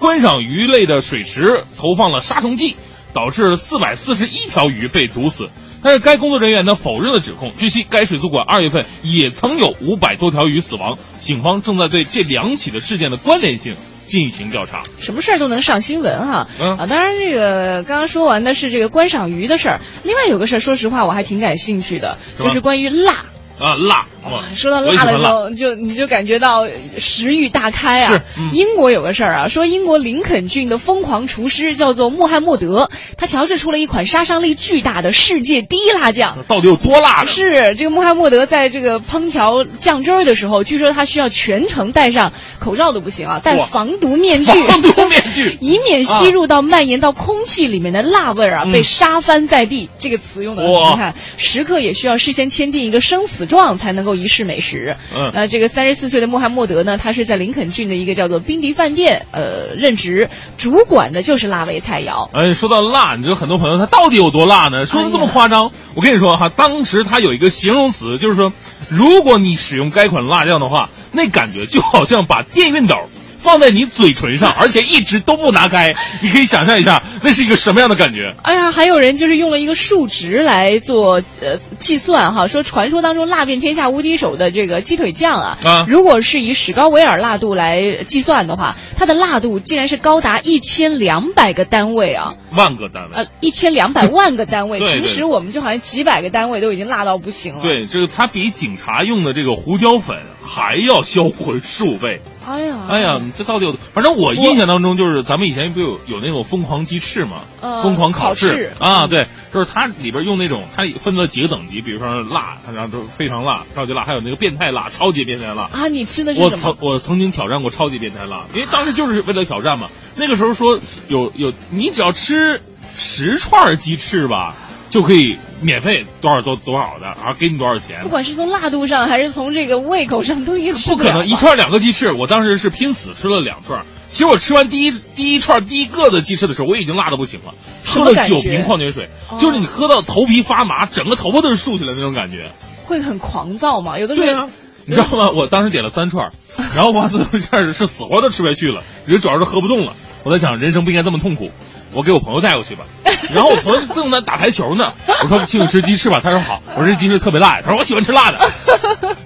Speaker 2: 观赏鱼类的水池投放了杀虫剂，导致四百四十一条鱼被毒死。但是该工作人员呢否认了指控。据悉，该水族馆二月份也曾有五百多条鱼死亡，警方正在对这两起的事件的关联性进行调查。
Speaker 4: 什么事儿都能上新闻哈、
Speaker 2: 嗯
Speaker 4: 啊！当然，这个刚刚说完的是这个观赏鱼的事儿，另外有个事儿，说实话我还挺感兴趣的，就是关于辣。
Speaker 2: 啊，辣哇！
Speaker 4: 说到辣的时候，就你就感觉到食欲大开啊。英国有个事儿啊，说英国林肯郡的疯狂厨师叫做穆罕默德，他调制出了一款杀伤力巨大的世界第一辣酱。
Speaker 2: 到底有多辣？
Speaker 4: 是这个穆罕默德在这个烹调酱汁儿的时候，据说他需要全程戴上口罩都不行啊，戴防毒面具，
Speaker 2: 防毒面具
Speaker 4: 以免吸入到蔓延到空气里面的辣味儿啊，
Speaker 2: 嗯
Speaker 4: 被杀翻在地。这个词用的
Speaker 2: 哇
Speaker 4: 你看，时刻也需要事先签订一个生死状才能够一试美食。
Speaker 2: 嗯
Speaker 4: 那，这个三十四岁的穆罕默德呢，他是在林肯郡的一个叫做宾迪饭店呃任职，主管的就是辣味菜肴。
Speaker 2: 哎，说到辣，你知道很多朋友他到底有多辣呢？说的这么夸张，我跟你说哈，当时他有一个形容词，就是说，如果你使用该款辣酱的话，那感觉就好像把电熨斗放在你嘴唇上，而且一直都不拿开。你可以想象一下，那是一个什么样的感觉？
Speaker 4: 哎呀，还有人就是用了一个数值来做呃计算哈，说传说当中辣遍天下无敌手的这个鸡腿酱啊，
Speaker 2: 啊
Speaker 4: 如果是以史高维尔辣度来计算的话，它的辣度竟然是高达一千两百个单位啊，
Speaker 2: 万个单位。
Speaker 4: 呃，一千两百万个单位。
Speaker 2: 对对
Speaker 4: 平时我们就好像几百个单位都已经辣到不行了。，
Speaker 2: 对，这个它比警察用的这个胡椒粉还要销魂数倍。
Speaker 4: 哎呀，
Speaker 2: 哎呀，这到底有？反正我印象当中就是咱们以前不有有那种疯狂鸡翅嘛，
Speaker 4: 呃
Speaker 2: 疯狂
Speaker 4: 烤
Speaker 2: 翅
Speaker 4: 翅
Speaker 2: 啊，对，就是它里边用那种，它分了几个等级，比如说辣，然后都非常辣、超级辣，还有那个变态辣、超级变态辣。
Speaker 4: 啊，你吃的是
Speaker 2: 我？曾我曾经挑战过超级变态辣，因为当时就是为了挑战嘛。那个时候说有有，你只要吃十串鸡翅吧，就可以免费多少多多少的，然后给你多少钱
Speaker 4: 不。管是从辣度上还是从这个胃口上，都已经吃
Speaker 2: 不可能一串两个鸡翅，我当时是拼死吃了两串。其实我吃完第一第一串第一个的鸡翅的时候，我已经辣的不行了，喝了九瓶矿泉水，
Speaker 4: 哦
Speaker 2: 就是你喝到头皮发麻，整个头发都是竖起来的那种感觉。
Speaker 4: 会很狂躁嘛？有的时候
Speaker 2: 对啊，你知道吗？我当时点了三串，然后哇，最后一下是死活都吃不下去了，人主要是喝不动了。我在想，人生不应该这么痛苦，我给我朋友带过去吧。然后我朋友正在打台球呢，我说请你吃鸡翅吧，他说好。我说这鸡翅特别辣，他说我喜欢吃辣的。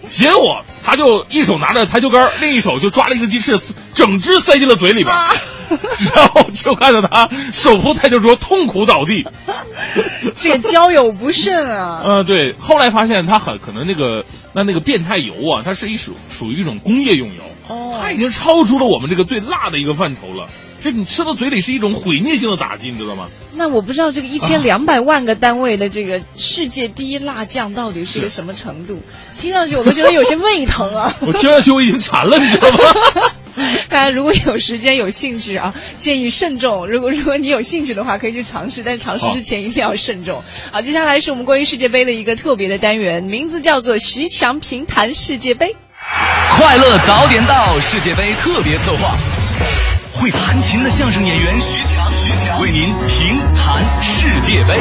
Speaker 2: 结果他就一手拿着台球杆，另一手就抓了一个鸡翅，整只塞进了嘴里边，然后就看到他手扶台球桌痛苦倒地。
Speaker 4: 这个交友不慎啊。
Speaker 2: 嗯，对，后来发现他很可能那个那那个变态油啊，它是一属属于一种工业用油，
Speaker 4: 哦，
Speaker 2: 它已经超出了我们这个对辣的一个范畴了。这你吃到嘴里是一种毁灭性的打击，你知道吗？
Speaker 4: 那我不知道这个一千两百万个单位的这个世界第一辣酱到底是个什么程度？听上去我都觉得有些胃疼啊。
Speaker 2: 我听上去我已经馋了，你知道吗？
Speaker 4: 大家如果有时间有兴趣啊，建议慎重。如果如果你有兴趣的话，可以去尝试，但是尝试之前一定要慎重。好，接下来是我们关于世界杯的一个特别的单元，名字叫做“徐强评谈世界杯”。
Speaker 3: 快乐早点到，世界杯特别策划，会弹琴的相声演员徐强，徐强为您评弹世界杯。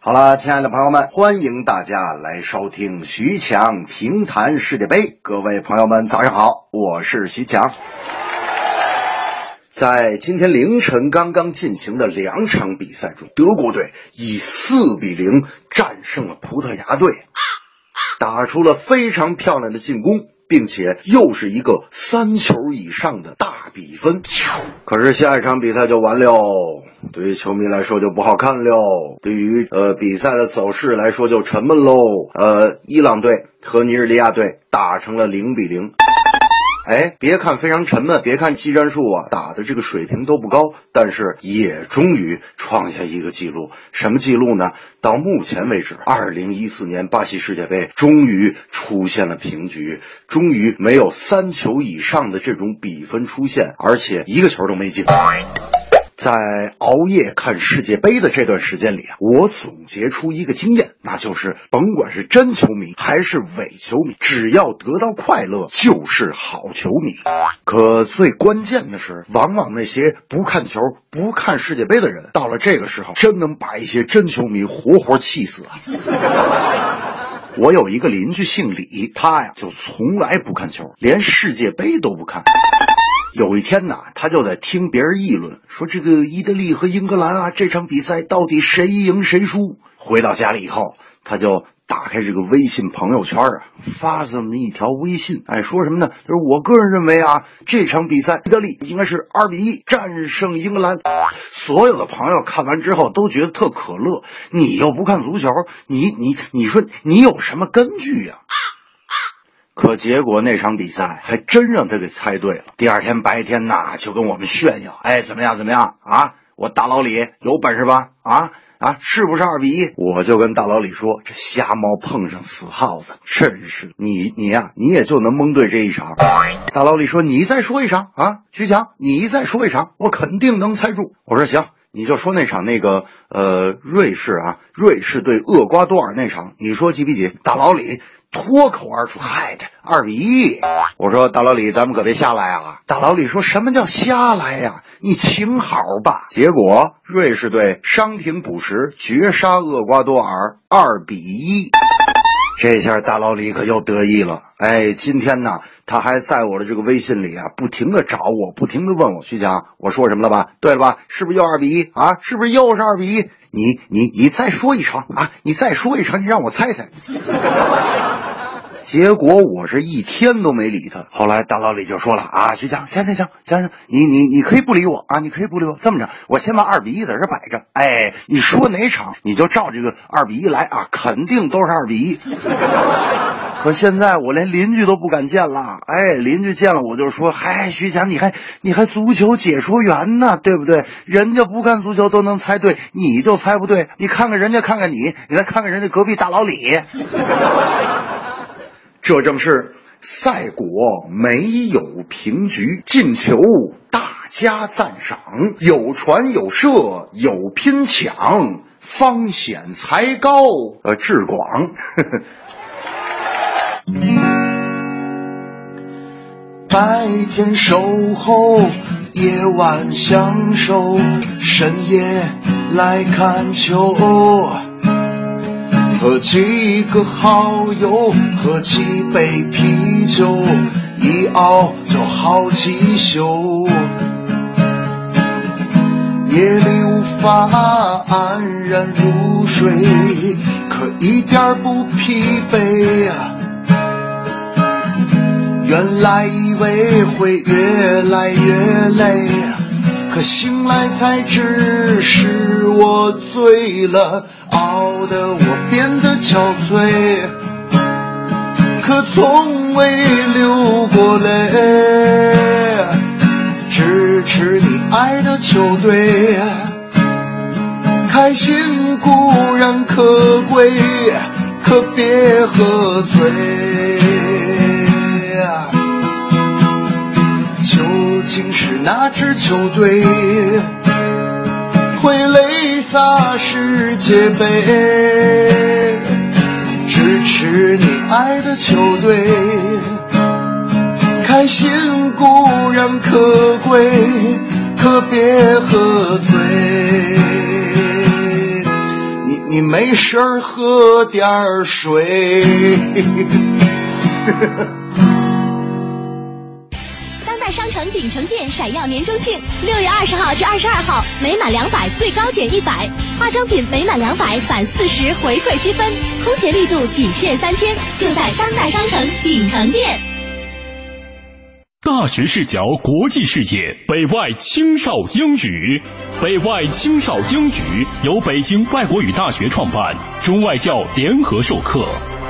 Speaker 32: 好了，亲爱的朋友们，欢迎大家来收听徐强评弹世界杯。各位朋友们，早上好，我是徐强。在今天凌晨刚刚进行的两场比赛中，德国队以四比零战胜了葡萄牙队，打出了非常漂亮的进攻，并且又是一个三球以上的大比分。可是下一场比赛就完了，对于球迷来说就不好看了，对于呃比赛的走势来说就沉闷喽。呃，伊朗队和尼日利亚队打成了零比零。哎，别看非常沉闷，别看技战术啊打的这个水平都不高，但是也终于创下一个记录。什么记录呢？到目前为止，二零一四年巴西世界杯终于出现了平局，终于没有三球以上的这种比分出现，而且一个球都没进。在熬夜看世界杯的这段时间里啊，我总结出一个经验，那就是甭管是真球迷还是伪球迷，只要得到快乐就是好球迷。可最关键的是，往往那些不看球、不看世界杯的人，到了这个时候，真能把一些真球迷活活气死啊！我有一个邻居姓李，他呀就从来不看球，连世界杯都不看。有一天呐，他就在听别人议论，说这个意大利和英格兰啊，这场比赛到底谁赢谁输？回到家里以后，他就打开这个微信朋友圈啊，发这么一条微信，哎，说什么呢？就是我个人认为啊，这场比赛意大利应该是二比一战胜英格兰。所有的朋友看完之后都觉得特可乐，你又不看足球，你你你说你有什么根据呀、可结果那场比赛还真让他给猜对了。第二天白天呐，就跟我们炫耀，哎，怎么样怎么样啊？我大老李有本事吧？啊啊，是不是二比一？我就跟大老李说，这瞎猫碰上死耗子，真是你你呀、你也就能蒙对这一场。大老李说，你再说一场啊，徐强，你再说一场，我肯定能猜住。我说行。你就说那场那个呃瑞士啊，瑞士对厄瓜多尔那场，你说几比几？大老李脱口而出：“嗨这，二比一。”我说：“大老李，咱们可别瞎来啊！”大老李说什么叫瞎来呀？你请好吧。结果瑞士队伤停补时，绝杀厄瓜多尔，二比一。这下大老李可又得意了。哎，今天呢，他还在我的这个微信里啊，不停的找我，不停的问我徐强，我说什么了吧？对了吧？是不是又二比一啊？是不是又是二比一？你你你再说一场啊！你再说一场，你让我猜猜。结果我是一天都没理他。后来大老李就说了啊，徐强，行行行行行，你你你可以不理我啊，你可以不理我。这么着，我先把二比一在这摆着，哎，你说哪场你就照这个二比一来啊，肯定都是二比一。可现在我连邻居都不敢见了，哎，邻居见了我就说，嗨，徐强，你还你还足球解说员呢，对不对？人家不看足球都能猜对，你就猜不对。你看看人家，看看你，你再看看人家隔壁大老李。这正是赛果没有平局，进球大家赞赏，有传有射有拼抢，方显才高呃志广。白天守候，夜晚享受，深夜来看球。和几个好友，喝几杯啤酒，一熬就好几宿。夜里无法安然入睡，可一点不疲惫。原来以为会越来越累，可醒来才知是我醉了，熬得我变得憔悴，可从未流过泪。支持你爱的球队，开心固然可贵，可别喝醉。究竟是哪支球队会泪洒世界杯？支持你爱的球队，开心固然可贵，可别喝醉。你你没事喝点儿 水。
Speaker 11: 商城鼎城店闪耀年终庆，六月二十号至二十二号，每满两百最高减一百，化妆品每满两百返四十回馈积分，空前力度仅限三天，就在当代商城鼎城店。
Speaker 1: 大学视角，国际视野，北外青少英语。北外青少英语由北京外国语大学创办，中外教联合授课。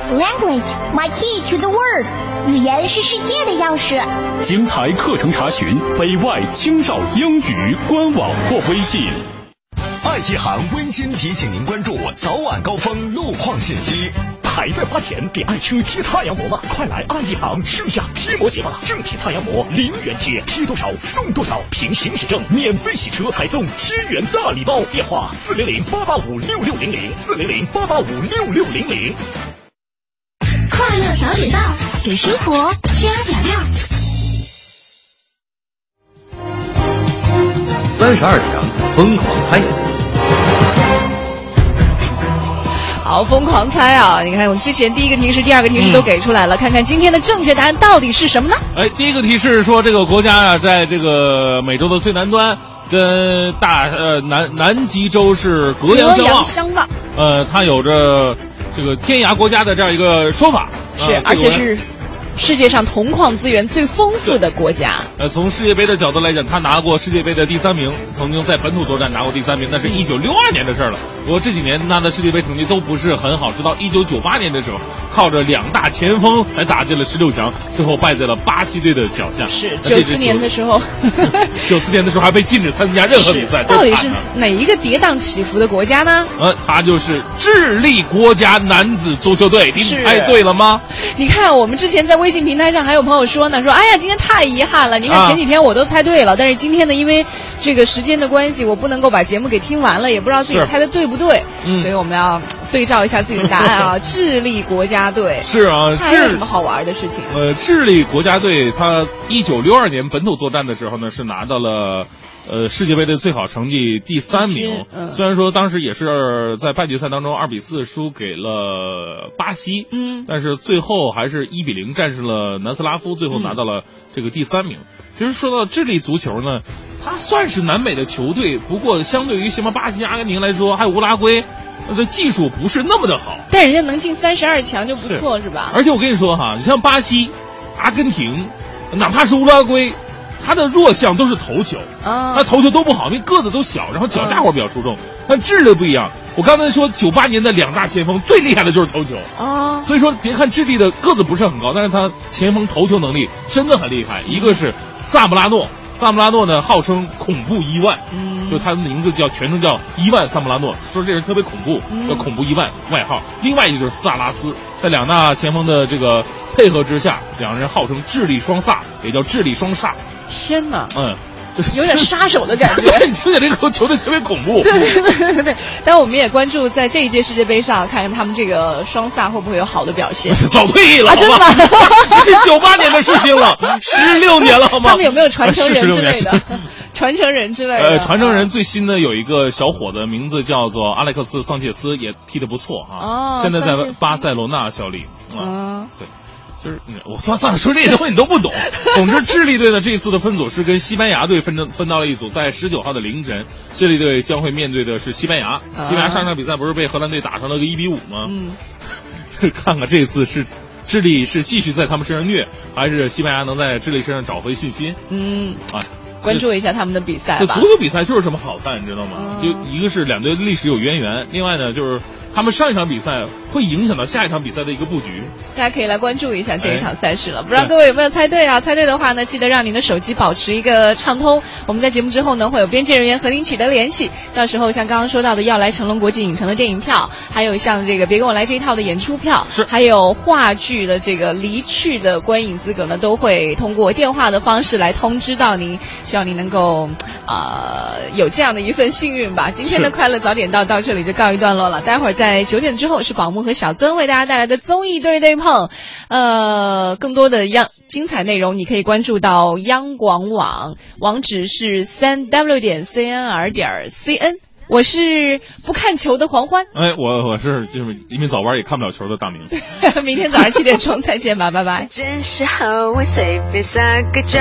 Speaker 20: Language, my key to the world。语言是世界的钥匙。
Speaker 1: 精彩课程查询北外青少英语官网或微信。
Speaker 16: 爱一行温馨提醒您关注早晚高峰路况信息。
Speaker 33: 还在花钱给爱车贴太阳膜吗？快来爱一行盛夏贴膜节吧！正品太阳膜零元贴，贴多少送多少，凭行驶证免费洗车，还送千元大礼包。电话四零零八八五六六零零四零零八八五六六零零。
Speaker 11: 快乐早点到，给生活加点料。
Speaker 27: 三十二强疯狂猜。
Speaker 4: 好，疯狂猜啊！你看，我们之前第一个提示、第二个提示都给出来了，看看今天的正确答案到底是什么呢？
Speaker 2: 哎，第一个提示说这个国家啊，在这个美洲的最南端，跟大呃南南极洲是隔洋相望。
Speaker 4: 相望。
Speaker 2: 呃，它有着这个天涯国家的这样一个说法。
Speaker 4: 是，
Speaker 2: 呃、
Speaker 4: 而且是。世界上铜矿资源最丰富的国家。
Speaker 2: 呃，从世界杯的角度来讲，他拿过世界杯的第三名，曾经在本土作战拿过第三名，那是一九六二年的事儿了。不过这几年他的世界杯成绩都不是很好，直到一九九八年的时候，靠着两大前锋才打进了十六强，最后败在了巴西队的脚下。
Speaker 4: 是九四年的时候，
Speaker 2: 九四年的时候还被禁止参加任何比赛。
Speaker 4: 到底是哪一个跌宕起伏的国家呢？
Speaker 2: 呃，他就是智利国家男子足球队。你猜对了吗？
Speaker 4: 你看，我们之前在微信平台上还有朋友说呢，说哎呀，今天太遗憾了。你看前几天我都猜对了，啊、但是今天呢，因为这个时间的关系，我不能够把节目给听完了，也不知道自己猜的对不对。
Speaker 2: 嗯，
Speaker 4: 所以我们要对照一下自己的答案啊，智利国家队
Speaker 2: 是啊，
Speaker 4: 还有
Speaker 2: 智
Speaker 4: 什么好玩的事情？
Speaker 2: 呃，智利国家队他一九六二年本土作战的时候呢，是拿到了。呃，世界杯的最好成绩第三名，
Speaker 4: 嗯
Speaker 2: 虽然说当时也是在半决赛当中二比四输给了巴西，
Speaker 4: 嗯，
Speaker 2: 但是最后还是一比零战胜了南斯拉夫，最后拿到了这个第三名。其实说到智利足球呢，它算是南美的球队，不过相对于什么巴西、阿根廷来说，还有乌拉圭，它的技术不是那么的好。
Speaker 4: 但人家能进三十二强就不错，是吧？
Speaker 2: 而且我跟你说哈，你像巴西、阿根廷，哪怕是乌拉圭。他的弱项都是头球，
Speaker 4: 啊，
Speaker 2: 他头球都不好，因为个子都小，然后脚下活比较出众。但智利不一样，我刚才说九八年的两大前锋最厉害的就是头球
Speaker 4: 啊，
Speaker 2: 所以说别看智利的个子不是很高，但是他前锋头球能力真的很厉害。一个是萨姆拉诺，萨姆拉诺呢号称恐怖伊万，
Speaker 4: 嗯，
Speaker 2: 就他的名字叫全称叫伊万萨姆拉诺，说这人特别恐怖，叫恐怖伊万外号。另外一个就是萨拉斯，在两大前锋的这个配合之下，两人号称智利双萨，也叫智利双煞。
Speaker 4: 天哪，
Speaker 2: 嗯，
Speaker 4: 有点杀手的感觉。
Speaker 2: 你听起来这个球队特别恐怖。
Speaker 4: 对对对对对。但我们也关注在这一届世界杯上，看看他们这个双萨会不会有好的表现。
Speaker 2: 早退役了，
Speaker 4: 啊，真的吗？
Speaker 2: 是九八年的事情了，十六年了，好吗？
Speaker 4: 他们有没有传承人之类
Speaker 2: 的？
Speaker 4: 传承人之类的。
Speaker 2: 呃，传承人最新的有一个小伙子，名字叫做阿莱克斯·桑切斯，也踢得不错哈。
Speaker 4: 哦。
Speaker 2: 现在在巴塞罗那效力。
Speaker 4: 啊，
Speaker 2: 对。就是我算算了，说这些东西你都不懂。总之，智利队的这一次的分组是跟西班牙队分成分到了一组，在十九号的凌晨，智利队将会面对的是西班牙。
Speaker 4: 啊、
Speaker 2: 西班牙上场比赛不是被荷兰队打成了个一比五吗？
Speaker 4: 嗯，
Speaker 2: 看看这次是智利是继续在他们身上虐，还是西班牙能在智利身上找回信心？
Speaker 4: 嗯，
Speaker 2: 啊。
Speaker 4: 关注一下他们的比赛
Speaker 2: 这足球比赛就是这么好看，你知道吗？
Speaker 4: 嗯、
Speaker 2: 就一个是两队历史有渊源，另外呢就是他们上一场比赛会影响到下一场比赛的一个布局。
Speaker 4: 大家可以来关注一下这一场赛事了。哎、不知道各位有没有猜对啊？猜对的话呢，记得让您的手机保持一个畅通。我们在节目之后呢，会有编辑人员和您取得联系。到时候像刚刚说到的要来成龙国际影城的电影票，还有像这个别跟我来这一套的演出票，
Speaker 2: 是
Speaker 4: 还有话剧的这个离去的观影资格呢，都会通过电话的方式来通知到您。希望您能够。呃，有这样的一份幸运吧。今天的快乐早点到到这里就告一段落了。待会儿在九点之后是宝木和小曾为大家带来的综艺对对碰。呃，更多的央精彩内容你可以关注到央广网，网址是三 w 点 cnr 点 cn。我是不看球的黄欢，
Speaker 2: 哎，我我是就是因为早班也看不了球的大明。
Speaker 4: 明天早上七点钟再见吧，拜拜。
Speaker 8: 真是好我，随便撒个娇，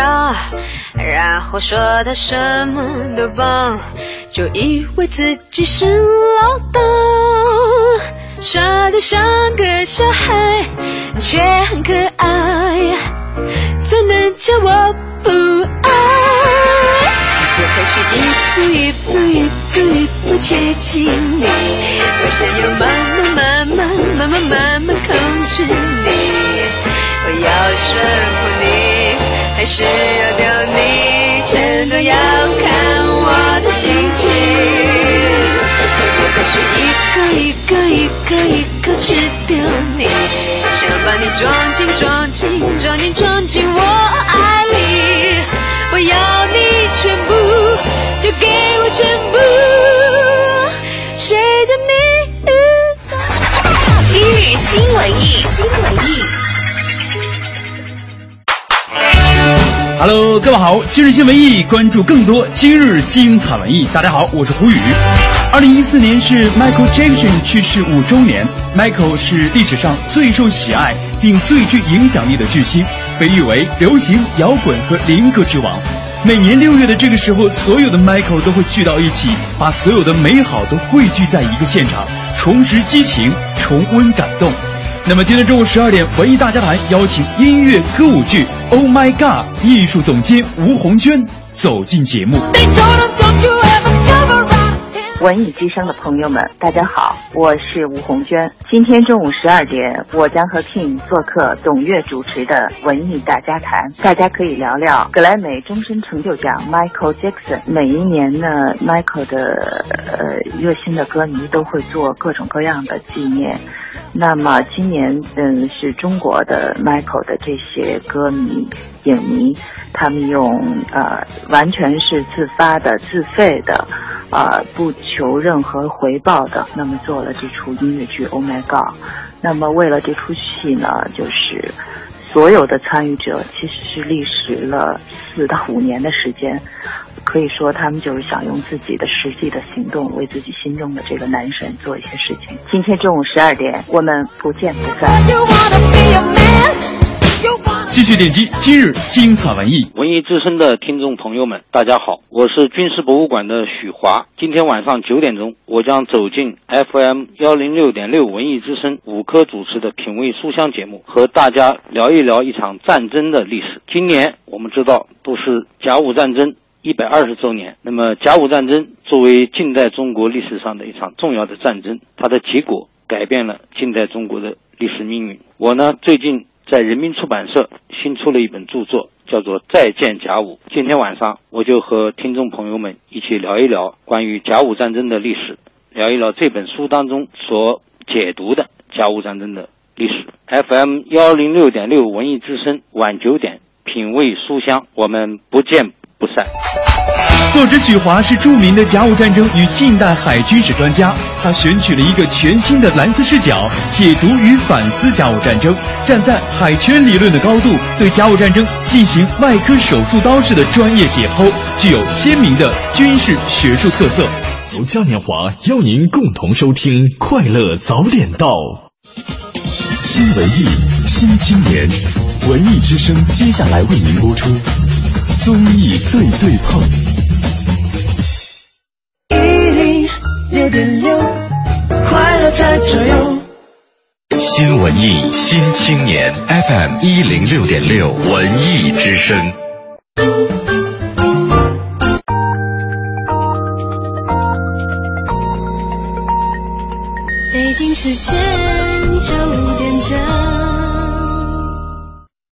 Speaker 8: 然后说他什么都棒，就以为自己是老大，傻得像个小孩，却很可爱，怎能叫我不爱？我开始一步一步一步一步接近你，我想要慢慢慢慢慢慢慢慢控制你，我要顺服你，还是要丢你，全都要看我的心情。我开始一个一个一个一个吃掉你，想把你装进装进装进装进
Speaker 34: Hello，各位好，今日新文艺关注更多今日精彩文艺。大家好，我是胡宇。二零一四年是 Michael Jackson 去世五周年。Michael 是历史上最受喜爱并最具影响力的巨星，被誉为流行摇滚和灵歌之王。每年六月的这个时候，所有的 Michael 都会聚到一起，把所有的美好都汇聚在一个现场，重拾激情，重温感动。那么今天中午十二点，文艺大家谈邀请音乐歌舞剧《Oh My God》艺术总监吴红娟走进节目。
Speaker 35: 文艺之声的朋友们，大家好，我是吴红娟。今天中午十二点，我将和 King 做客董月主持的文艺大家谈，大家可以聊聊格莱美终身成就奖 Michael Jackson。每一年呢，Michael 的呃热心的歌迷都会做各种各样的纪念。那么今年，嗯，是中国的 Michael 的这些歌迷、影迷，他们用呃完全是自发的、自费的，呃不求任何回报的，那么做了这出音乐剧《Oh My God》。那么为了这出戏呢，就是所有的参与者其实是历时了四到五年的时间。可以说，他们就是想用自己的实际的行动，为自己心中的这个男神做一些事情。今天中午十二点，我们不见不散。
Speaker 34: 继续点击今日精彩文艺。
Speaker 36: 文艺之声的听众朋友们，大家好，我是军事博物馆的许华。今天晚上九点钟，我将走进 FM 幺零六点六文艺之声五科主持的品味书香节目，和大家聊一聊一场战争的历史。今年我们知道都是甲午战争。一百二十周年，那么甲午战争作为近代中国历史上的一场重要的战争，它的结果改变了近代中国的历史命运。我呢，最近在人民出版社新出了一本著作，叫做《再见甲午》。今天晚上，我就和听众朋友们一起聊一聊关于甲午战争的历史，聊一聊这本书当中所解读的甲午战争的历史。FM 幺零六点六文艺之声，晚九点，品味书香，我们不见。不散。
Speaker 34: 作者许华是著名的甲午战争与近代海军史专家，他选取了一个全新的蓝色视角，解读与反思甲午战争，站在海权理论的高度，对甲午战争进行外科手术刀式的专业解剖，具有鲜明的军事学术特色。
Speaker 19: 由嘉年华邀您共同收听《快乐早点到》，新文艺新青年，文艺之声接下来为您播出。综艺对对碰，
Speaker 8: 一零六点六，快乐在左右。
Speaker 19: 新文艺新青年 FM 一零六点六文艺之声。
Speaker 8: 北京时间就点着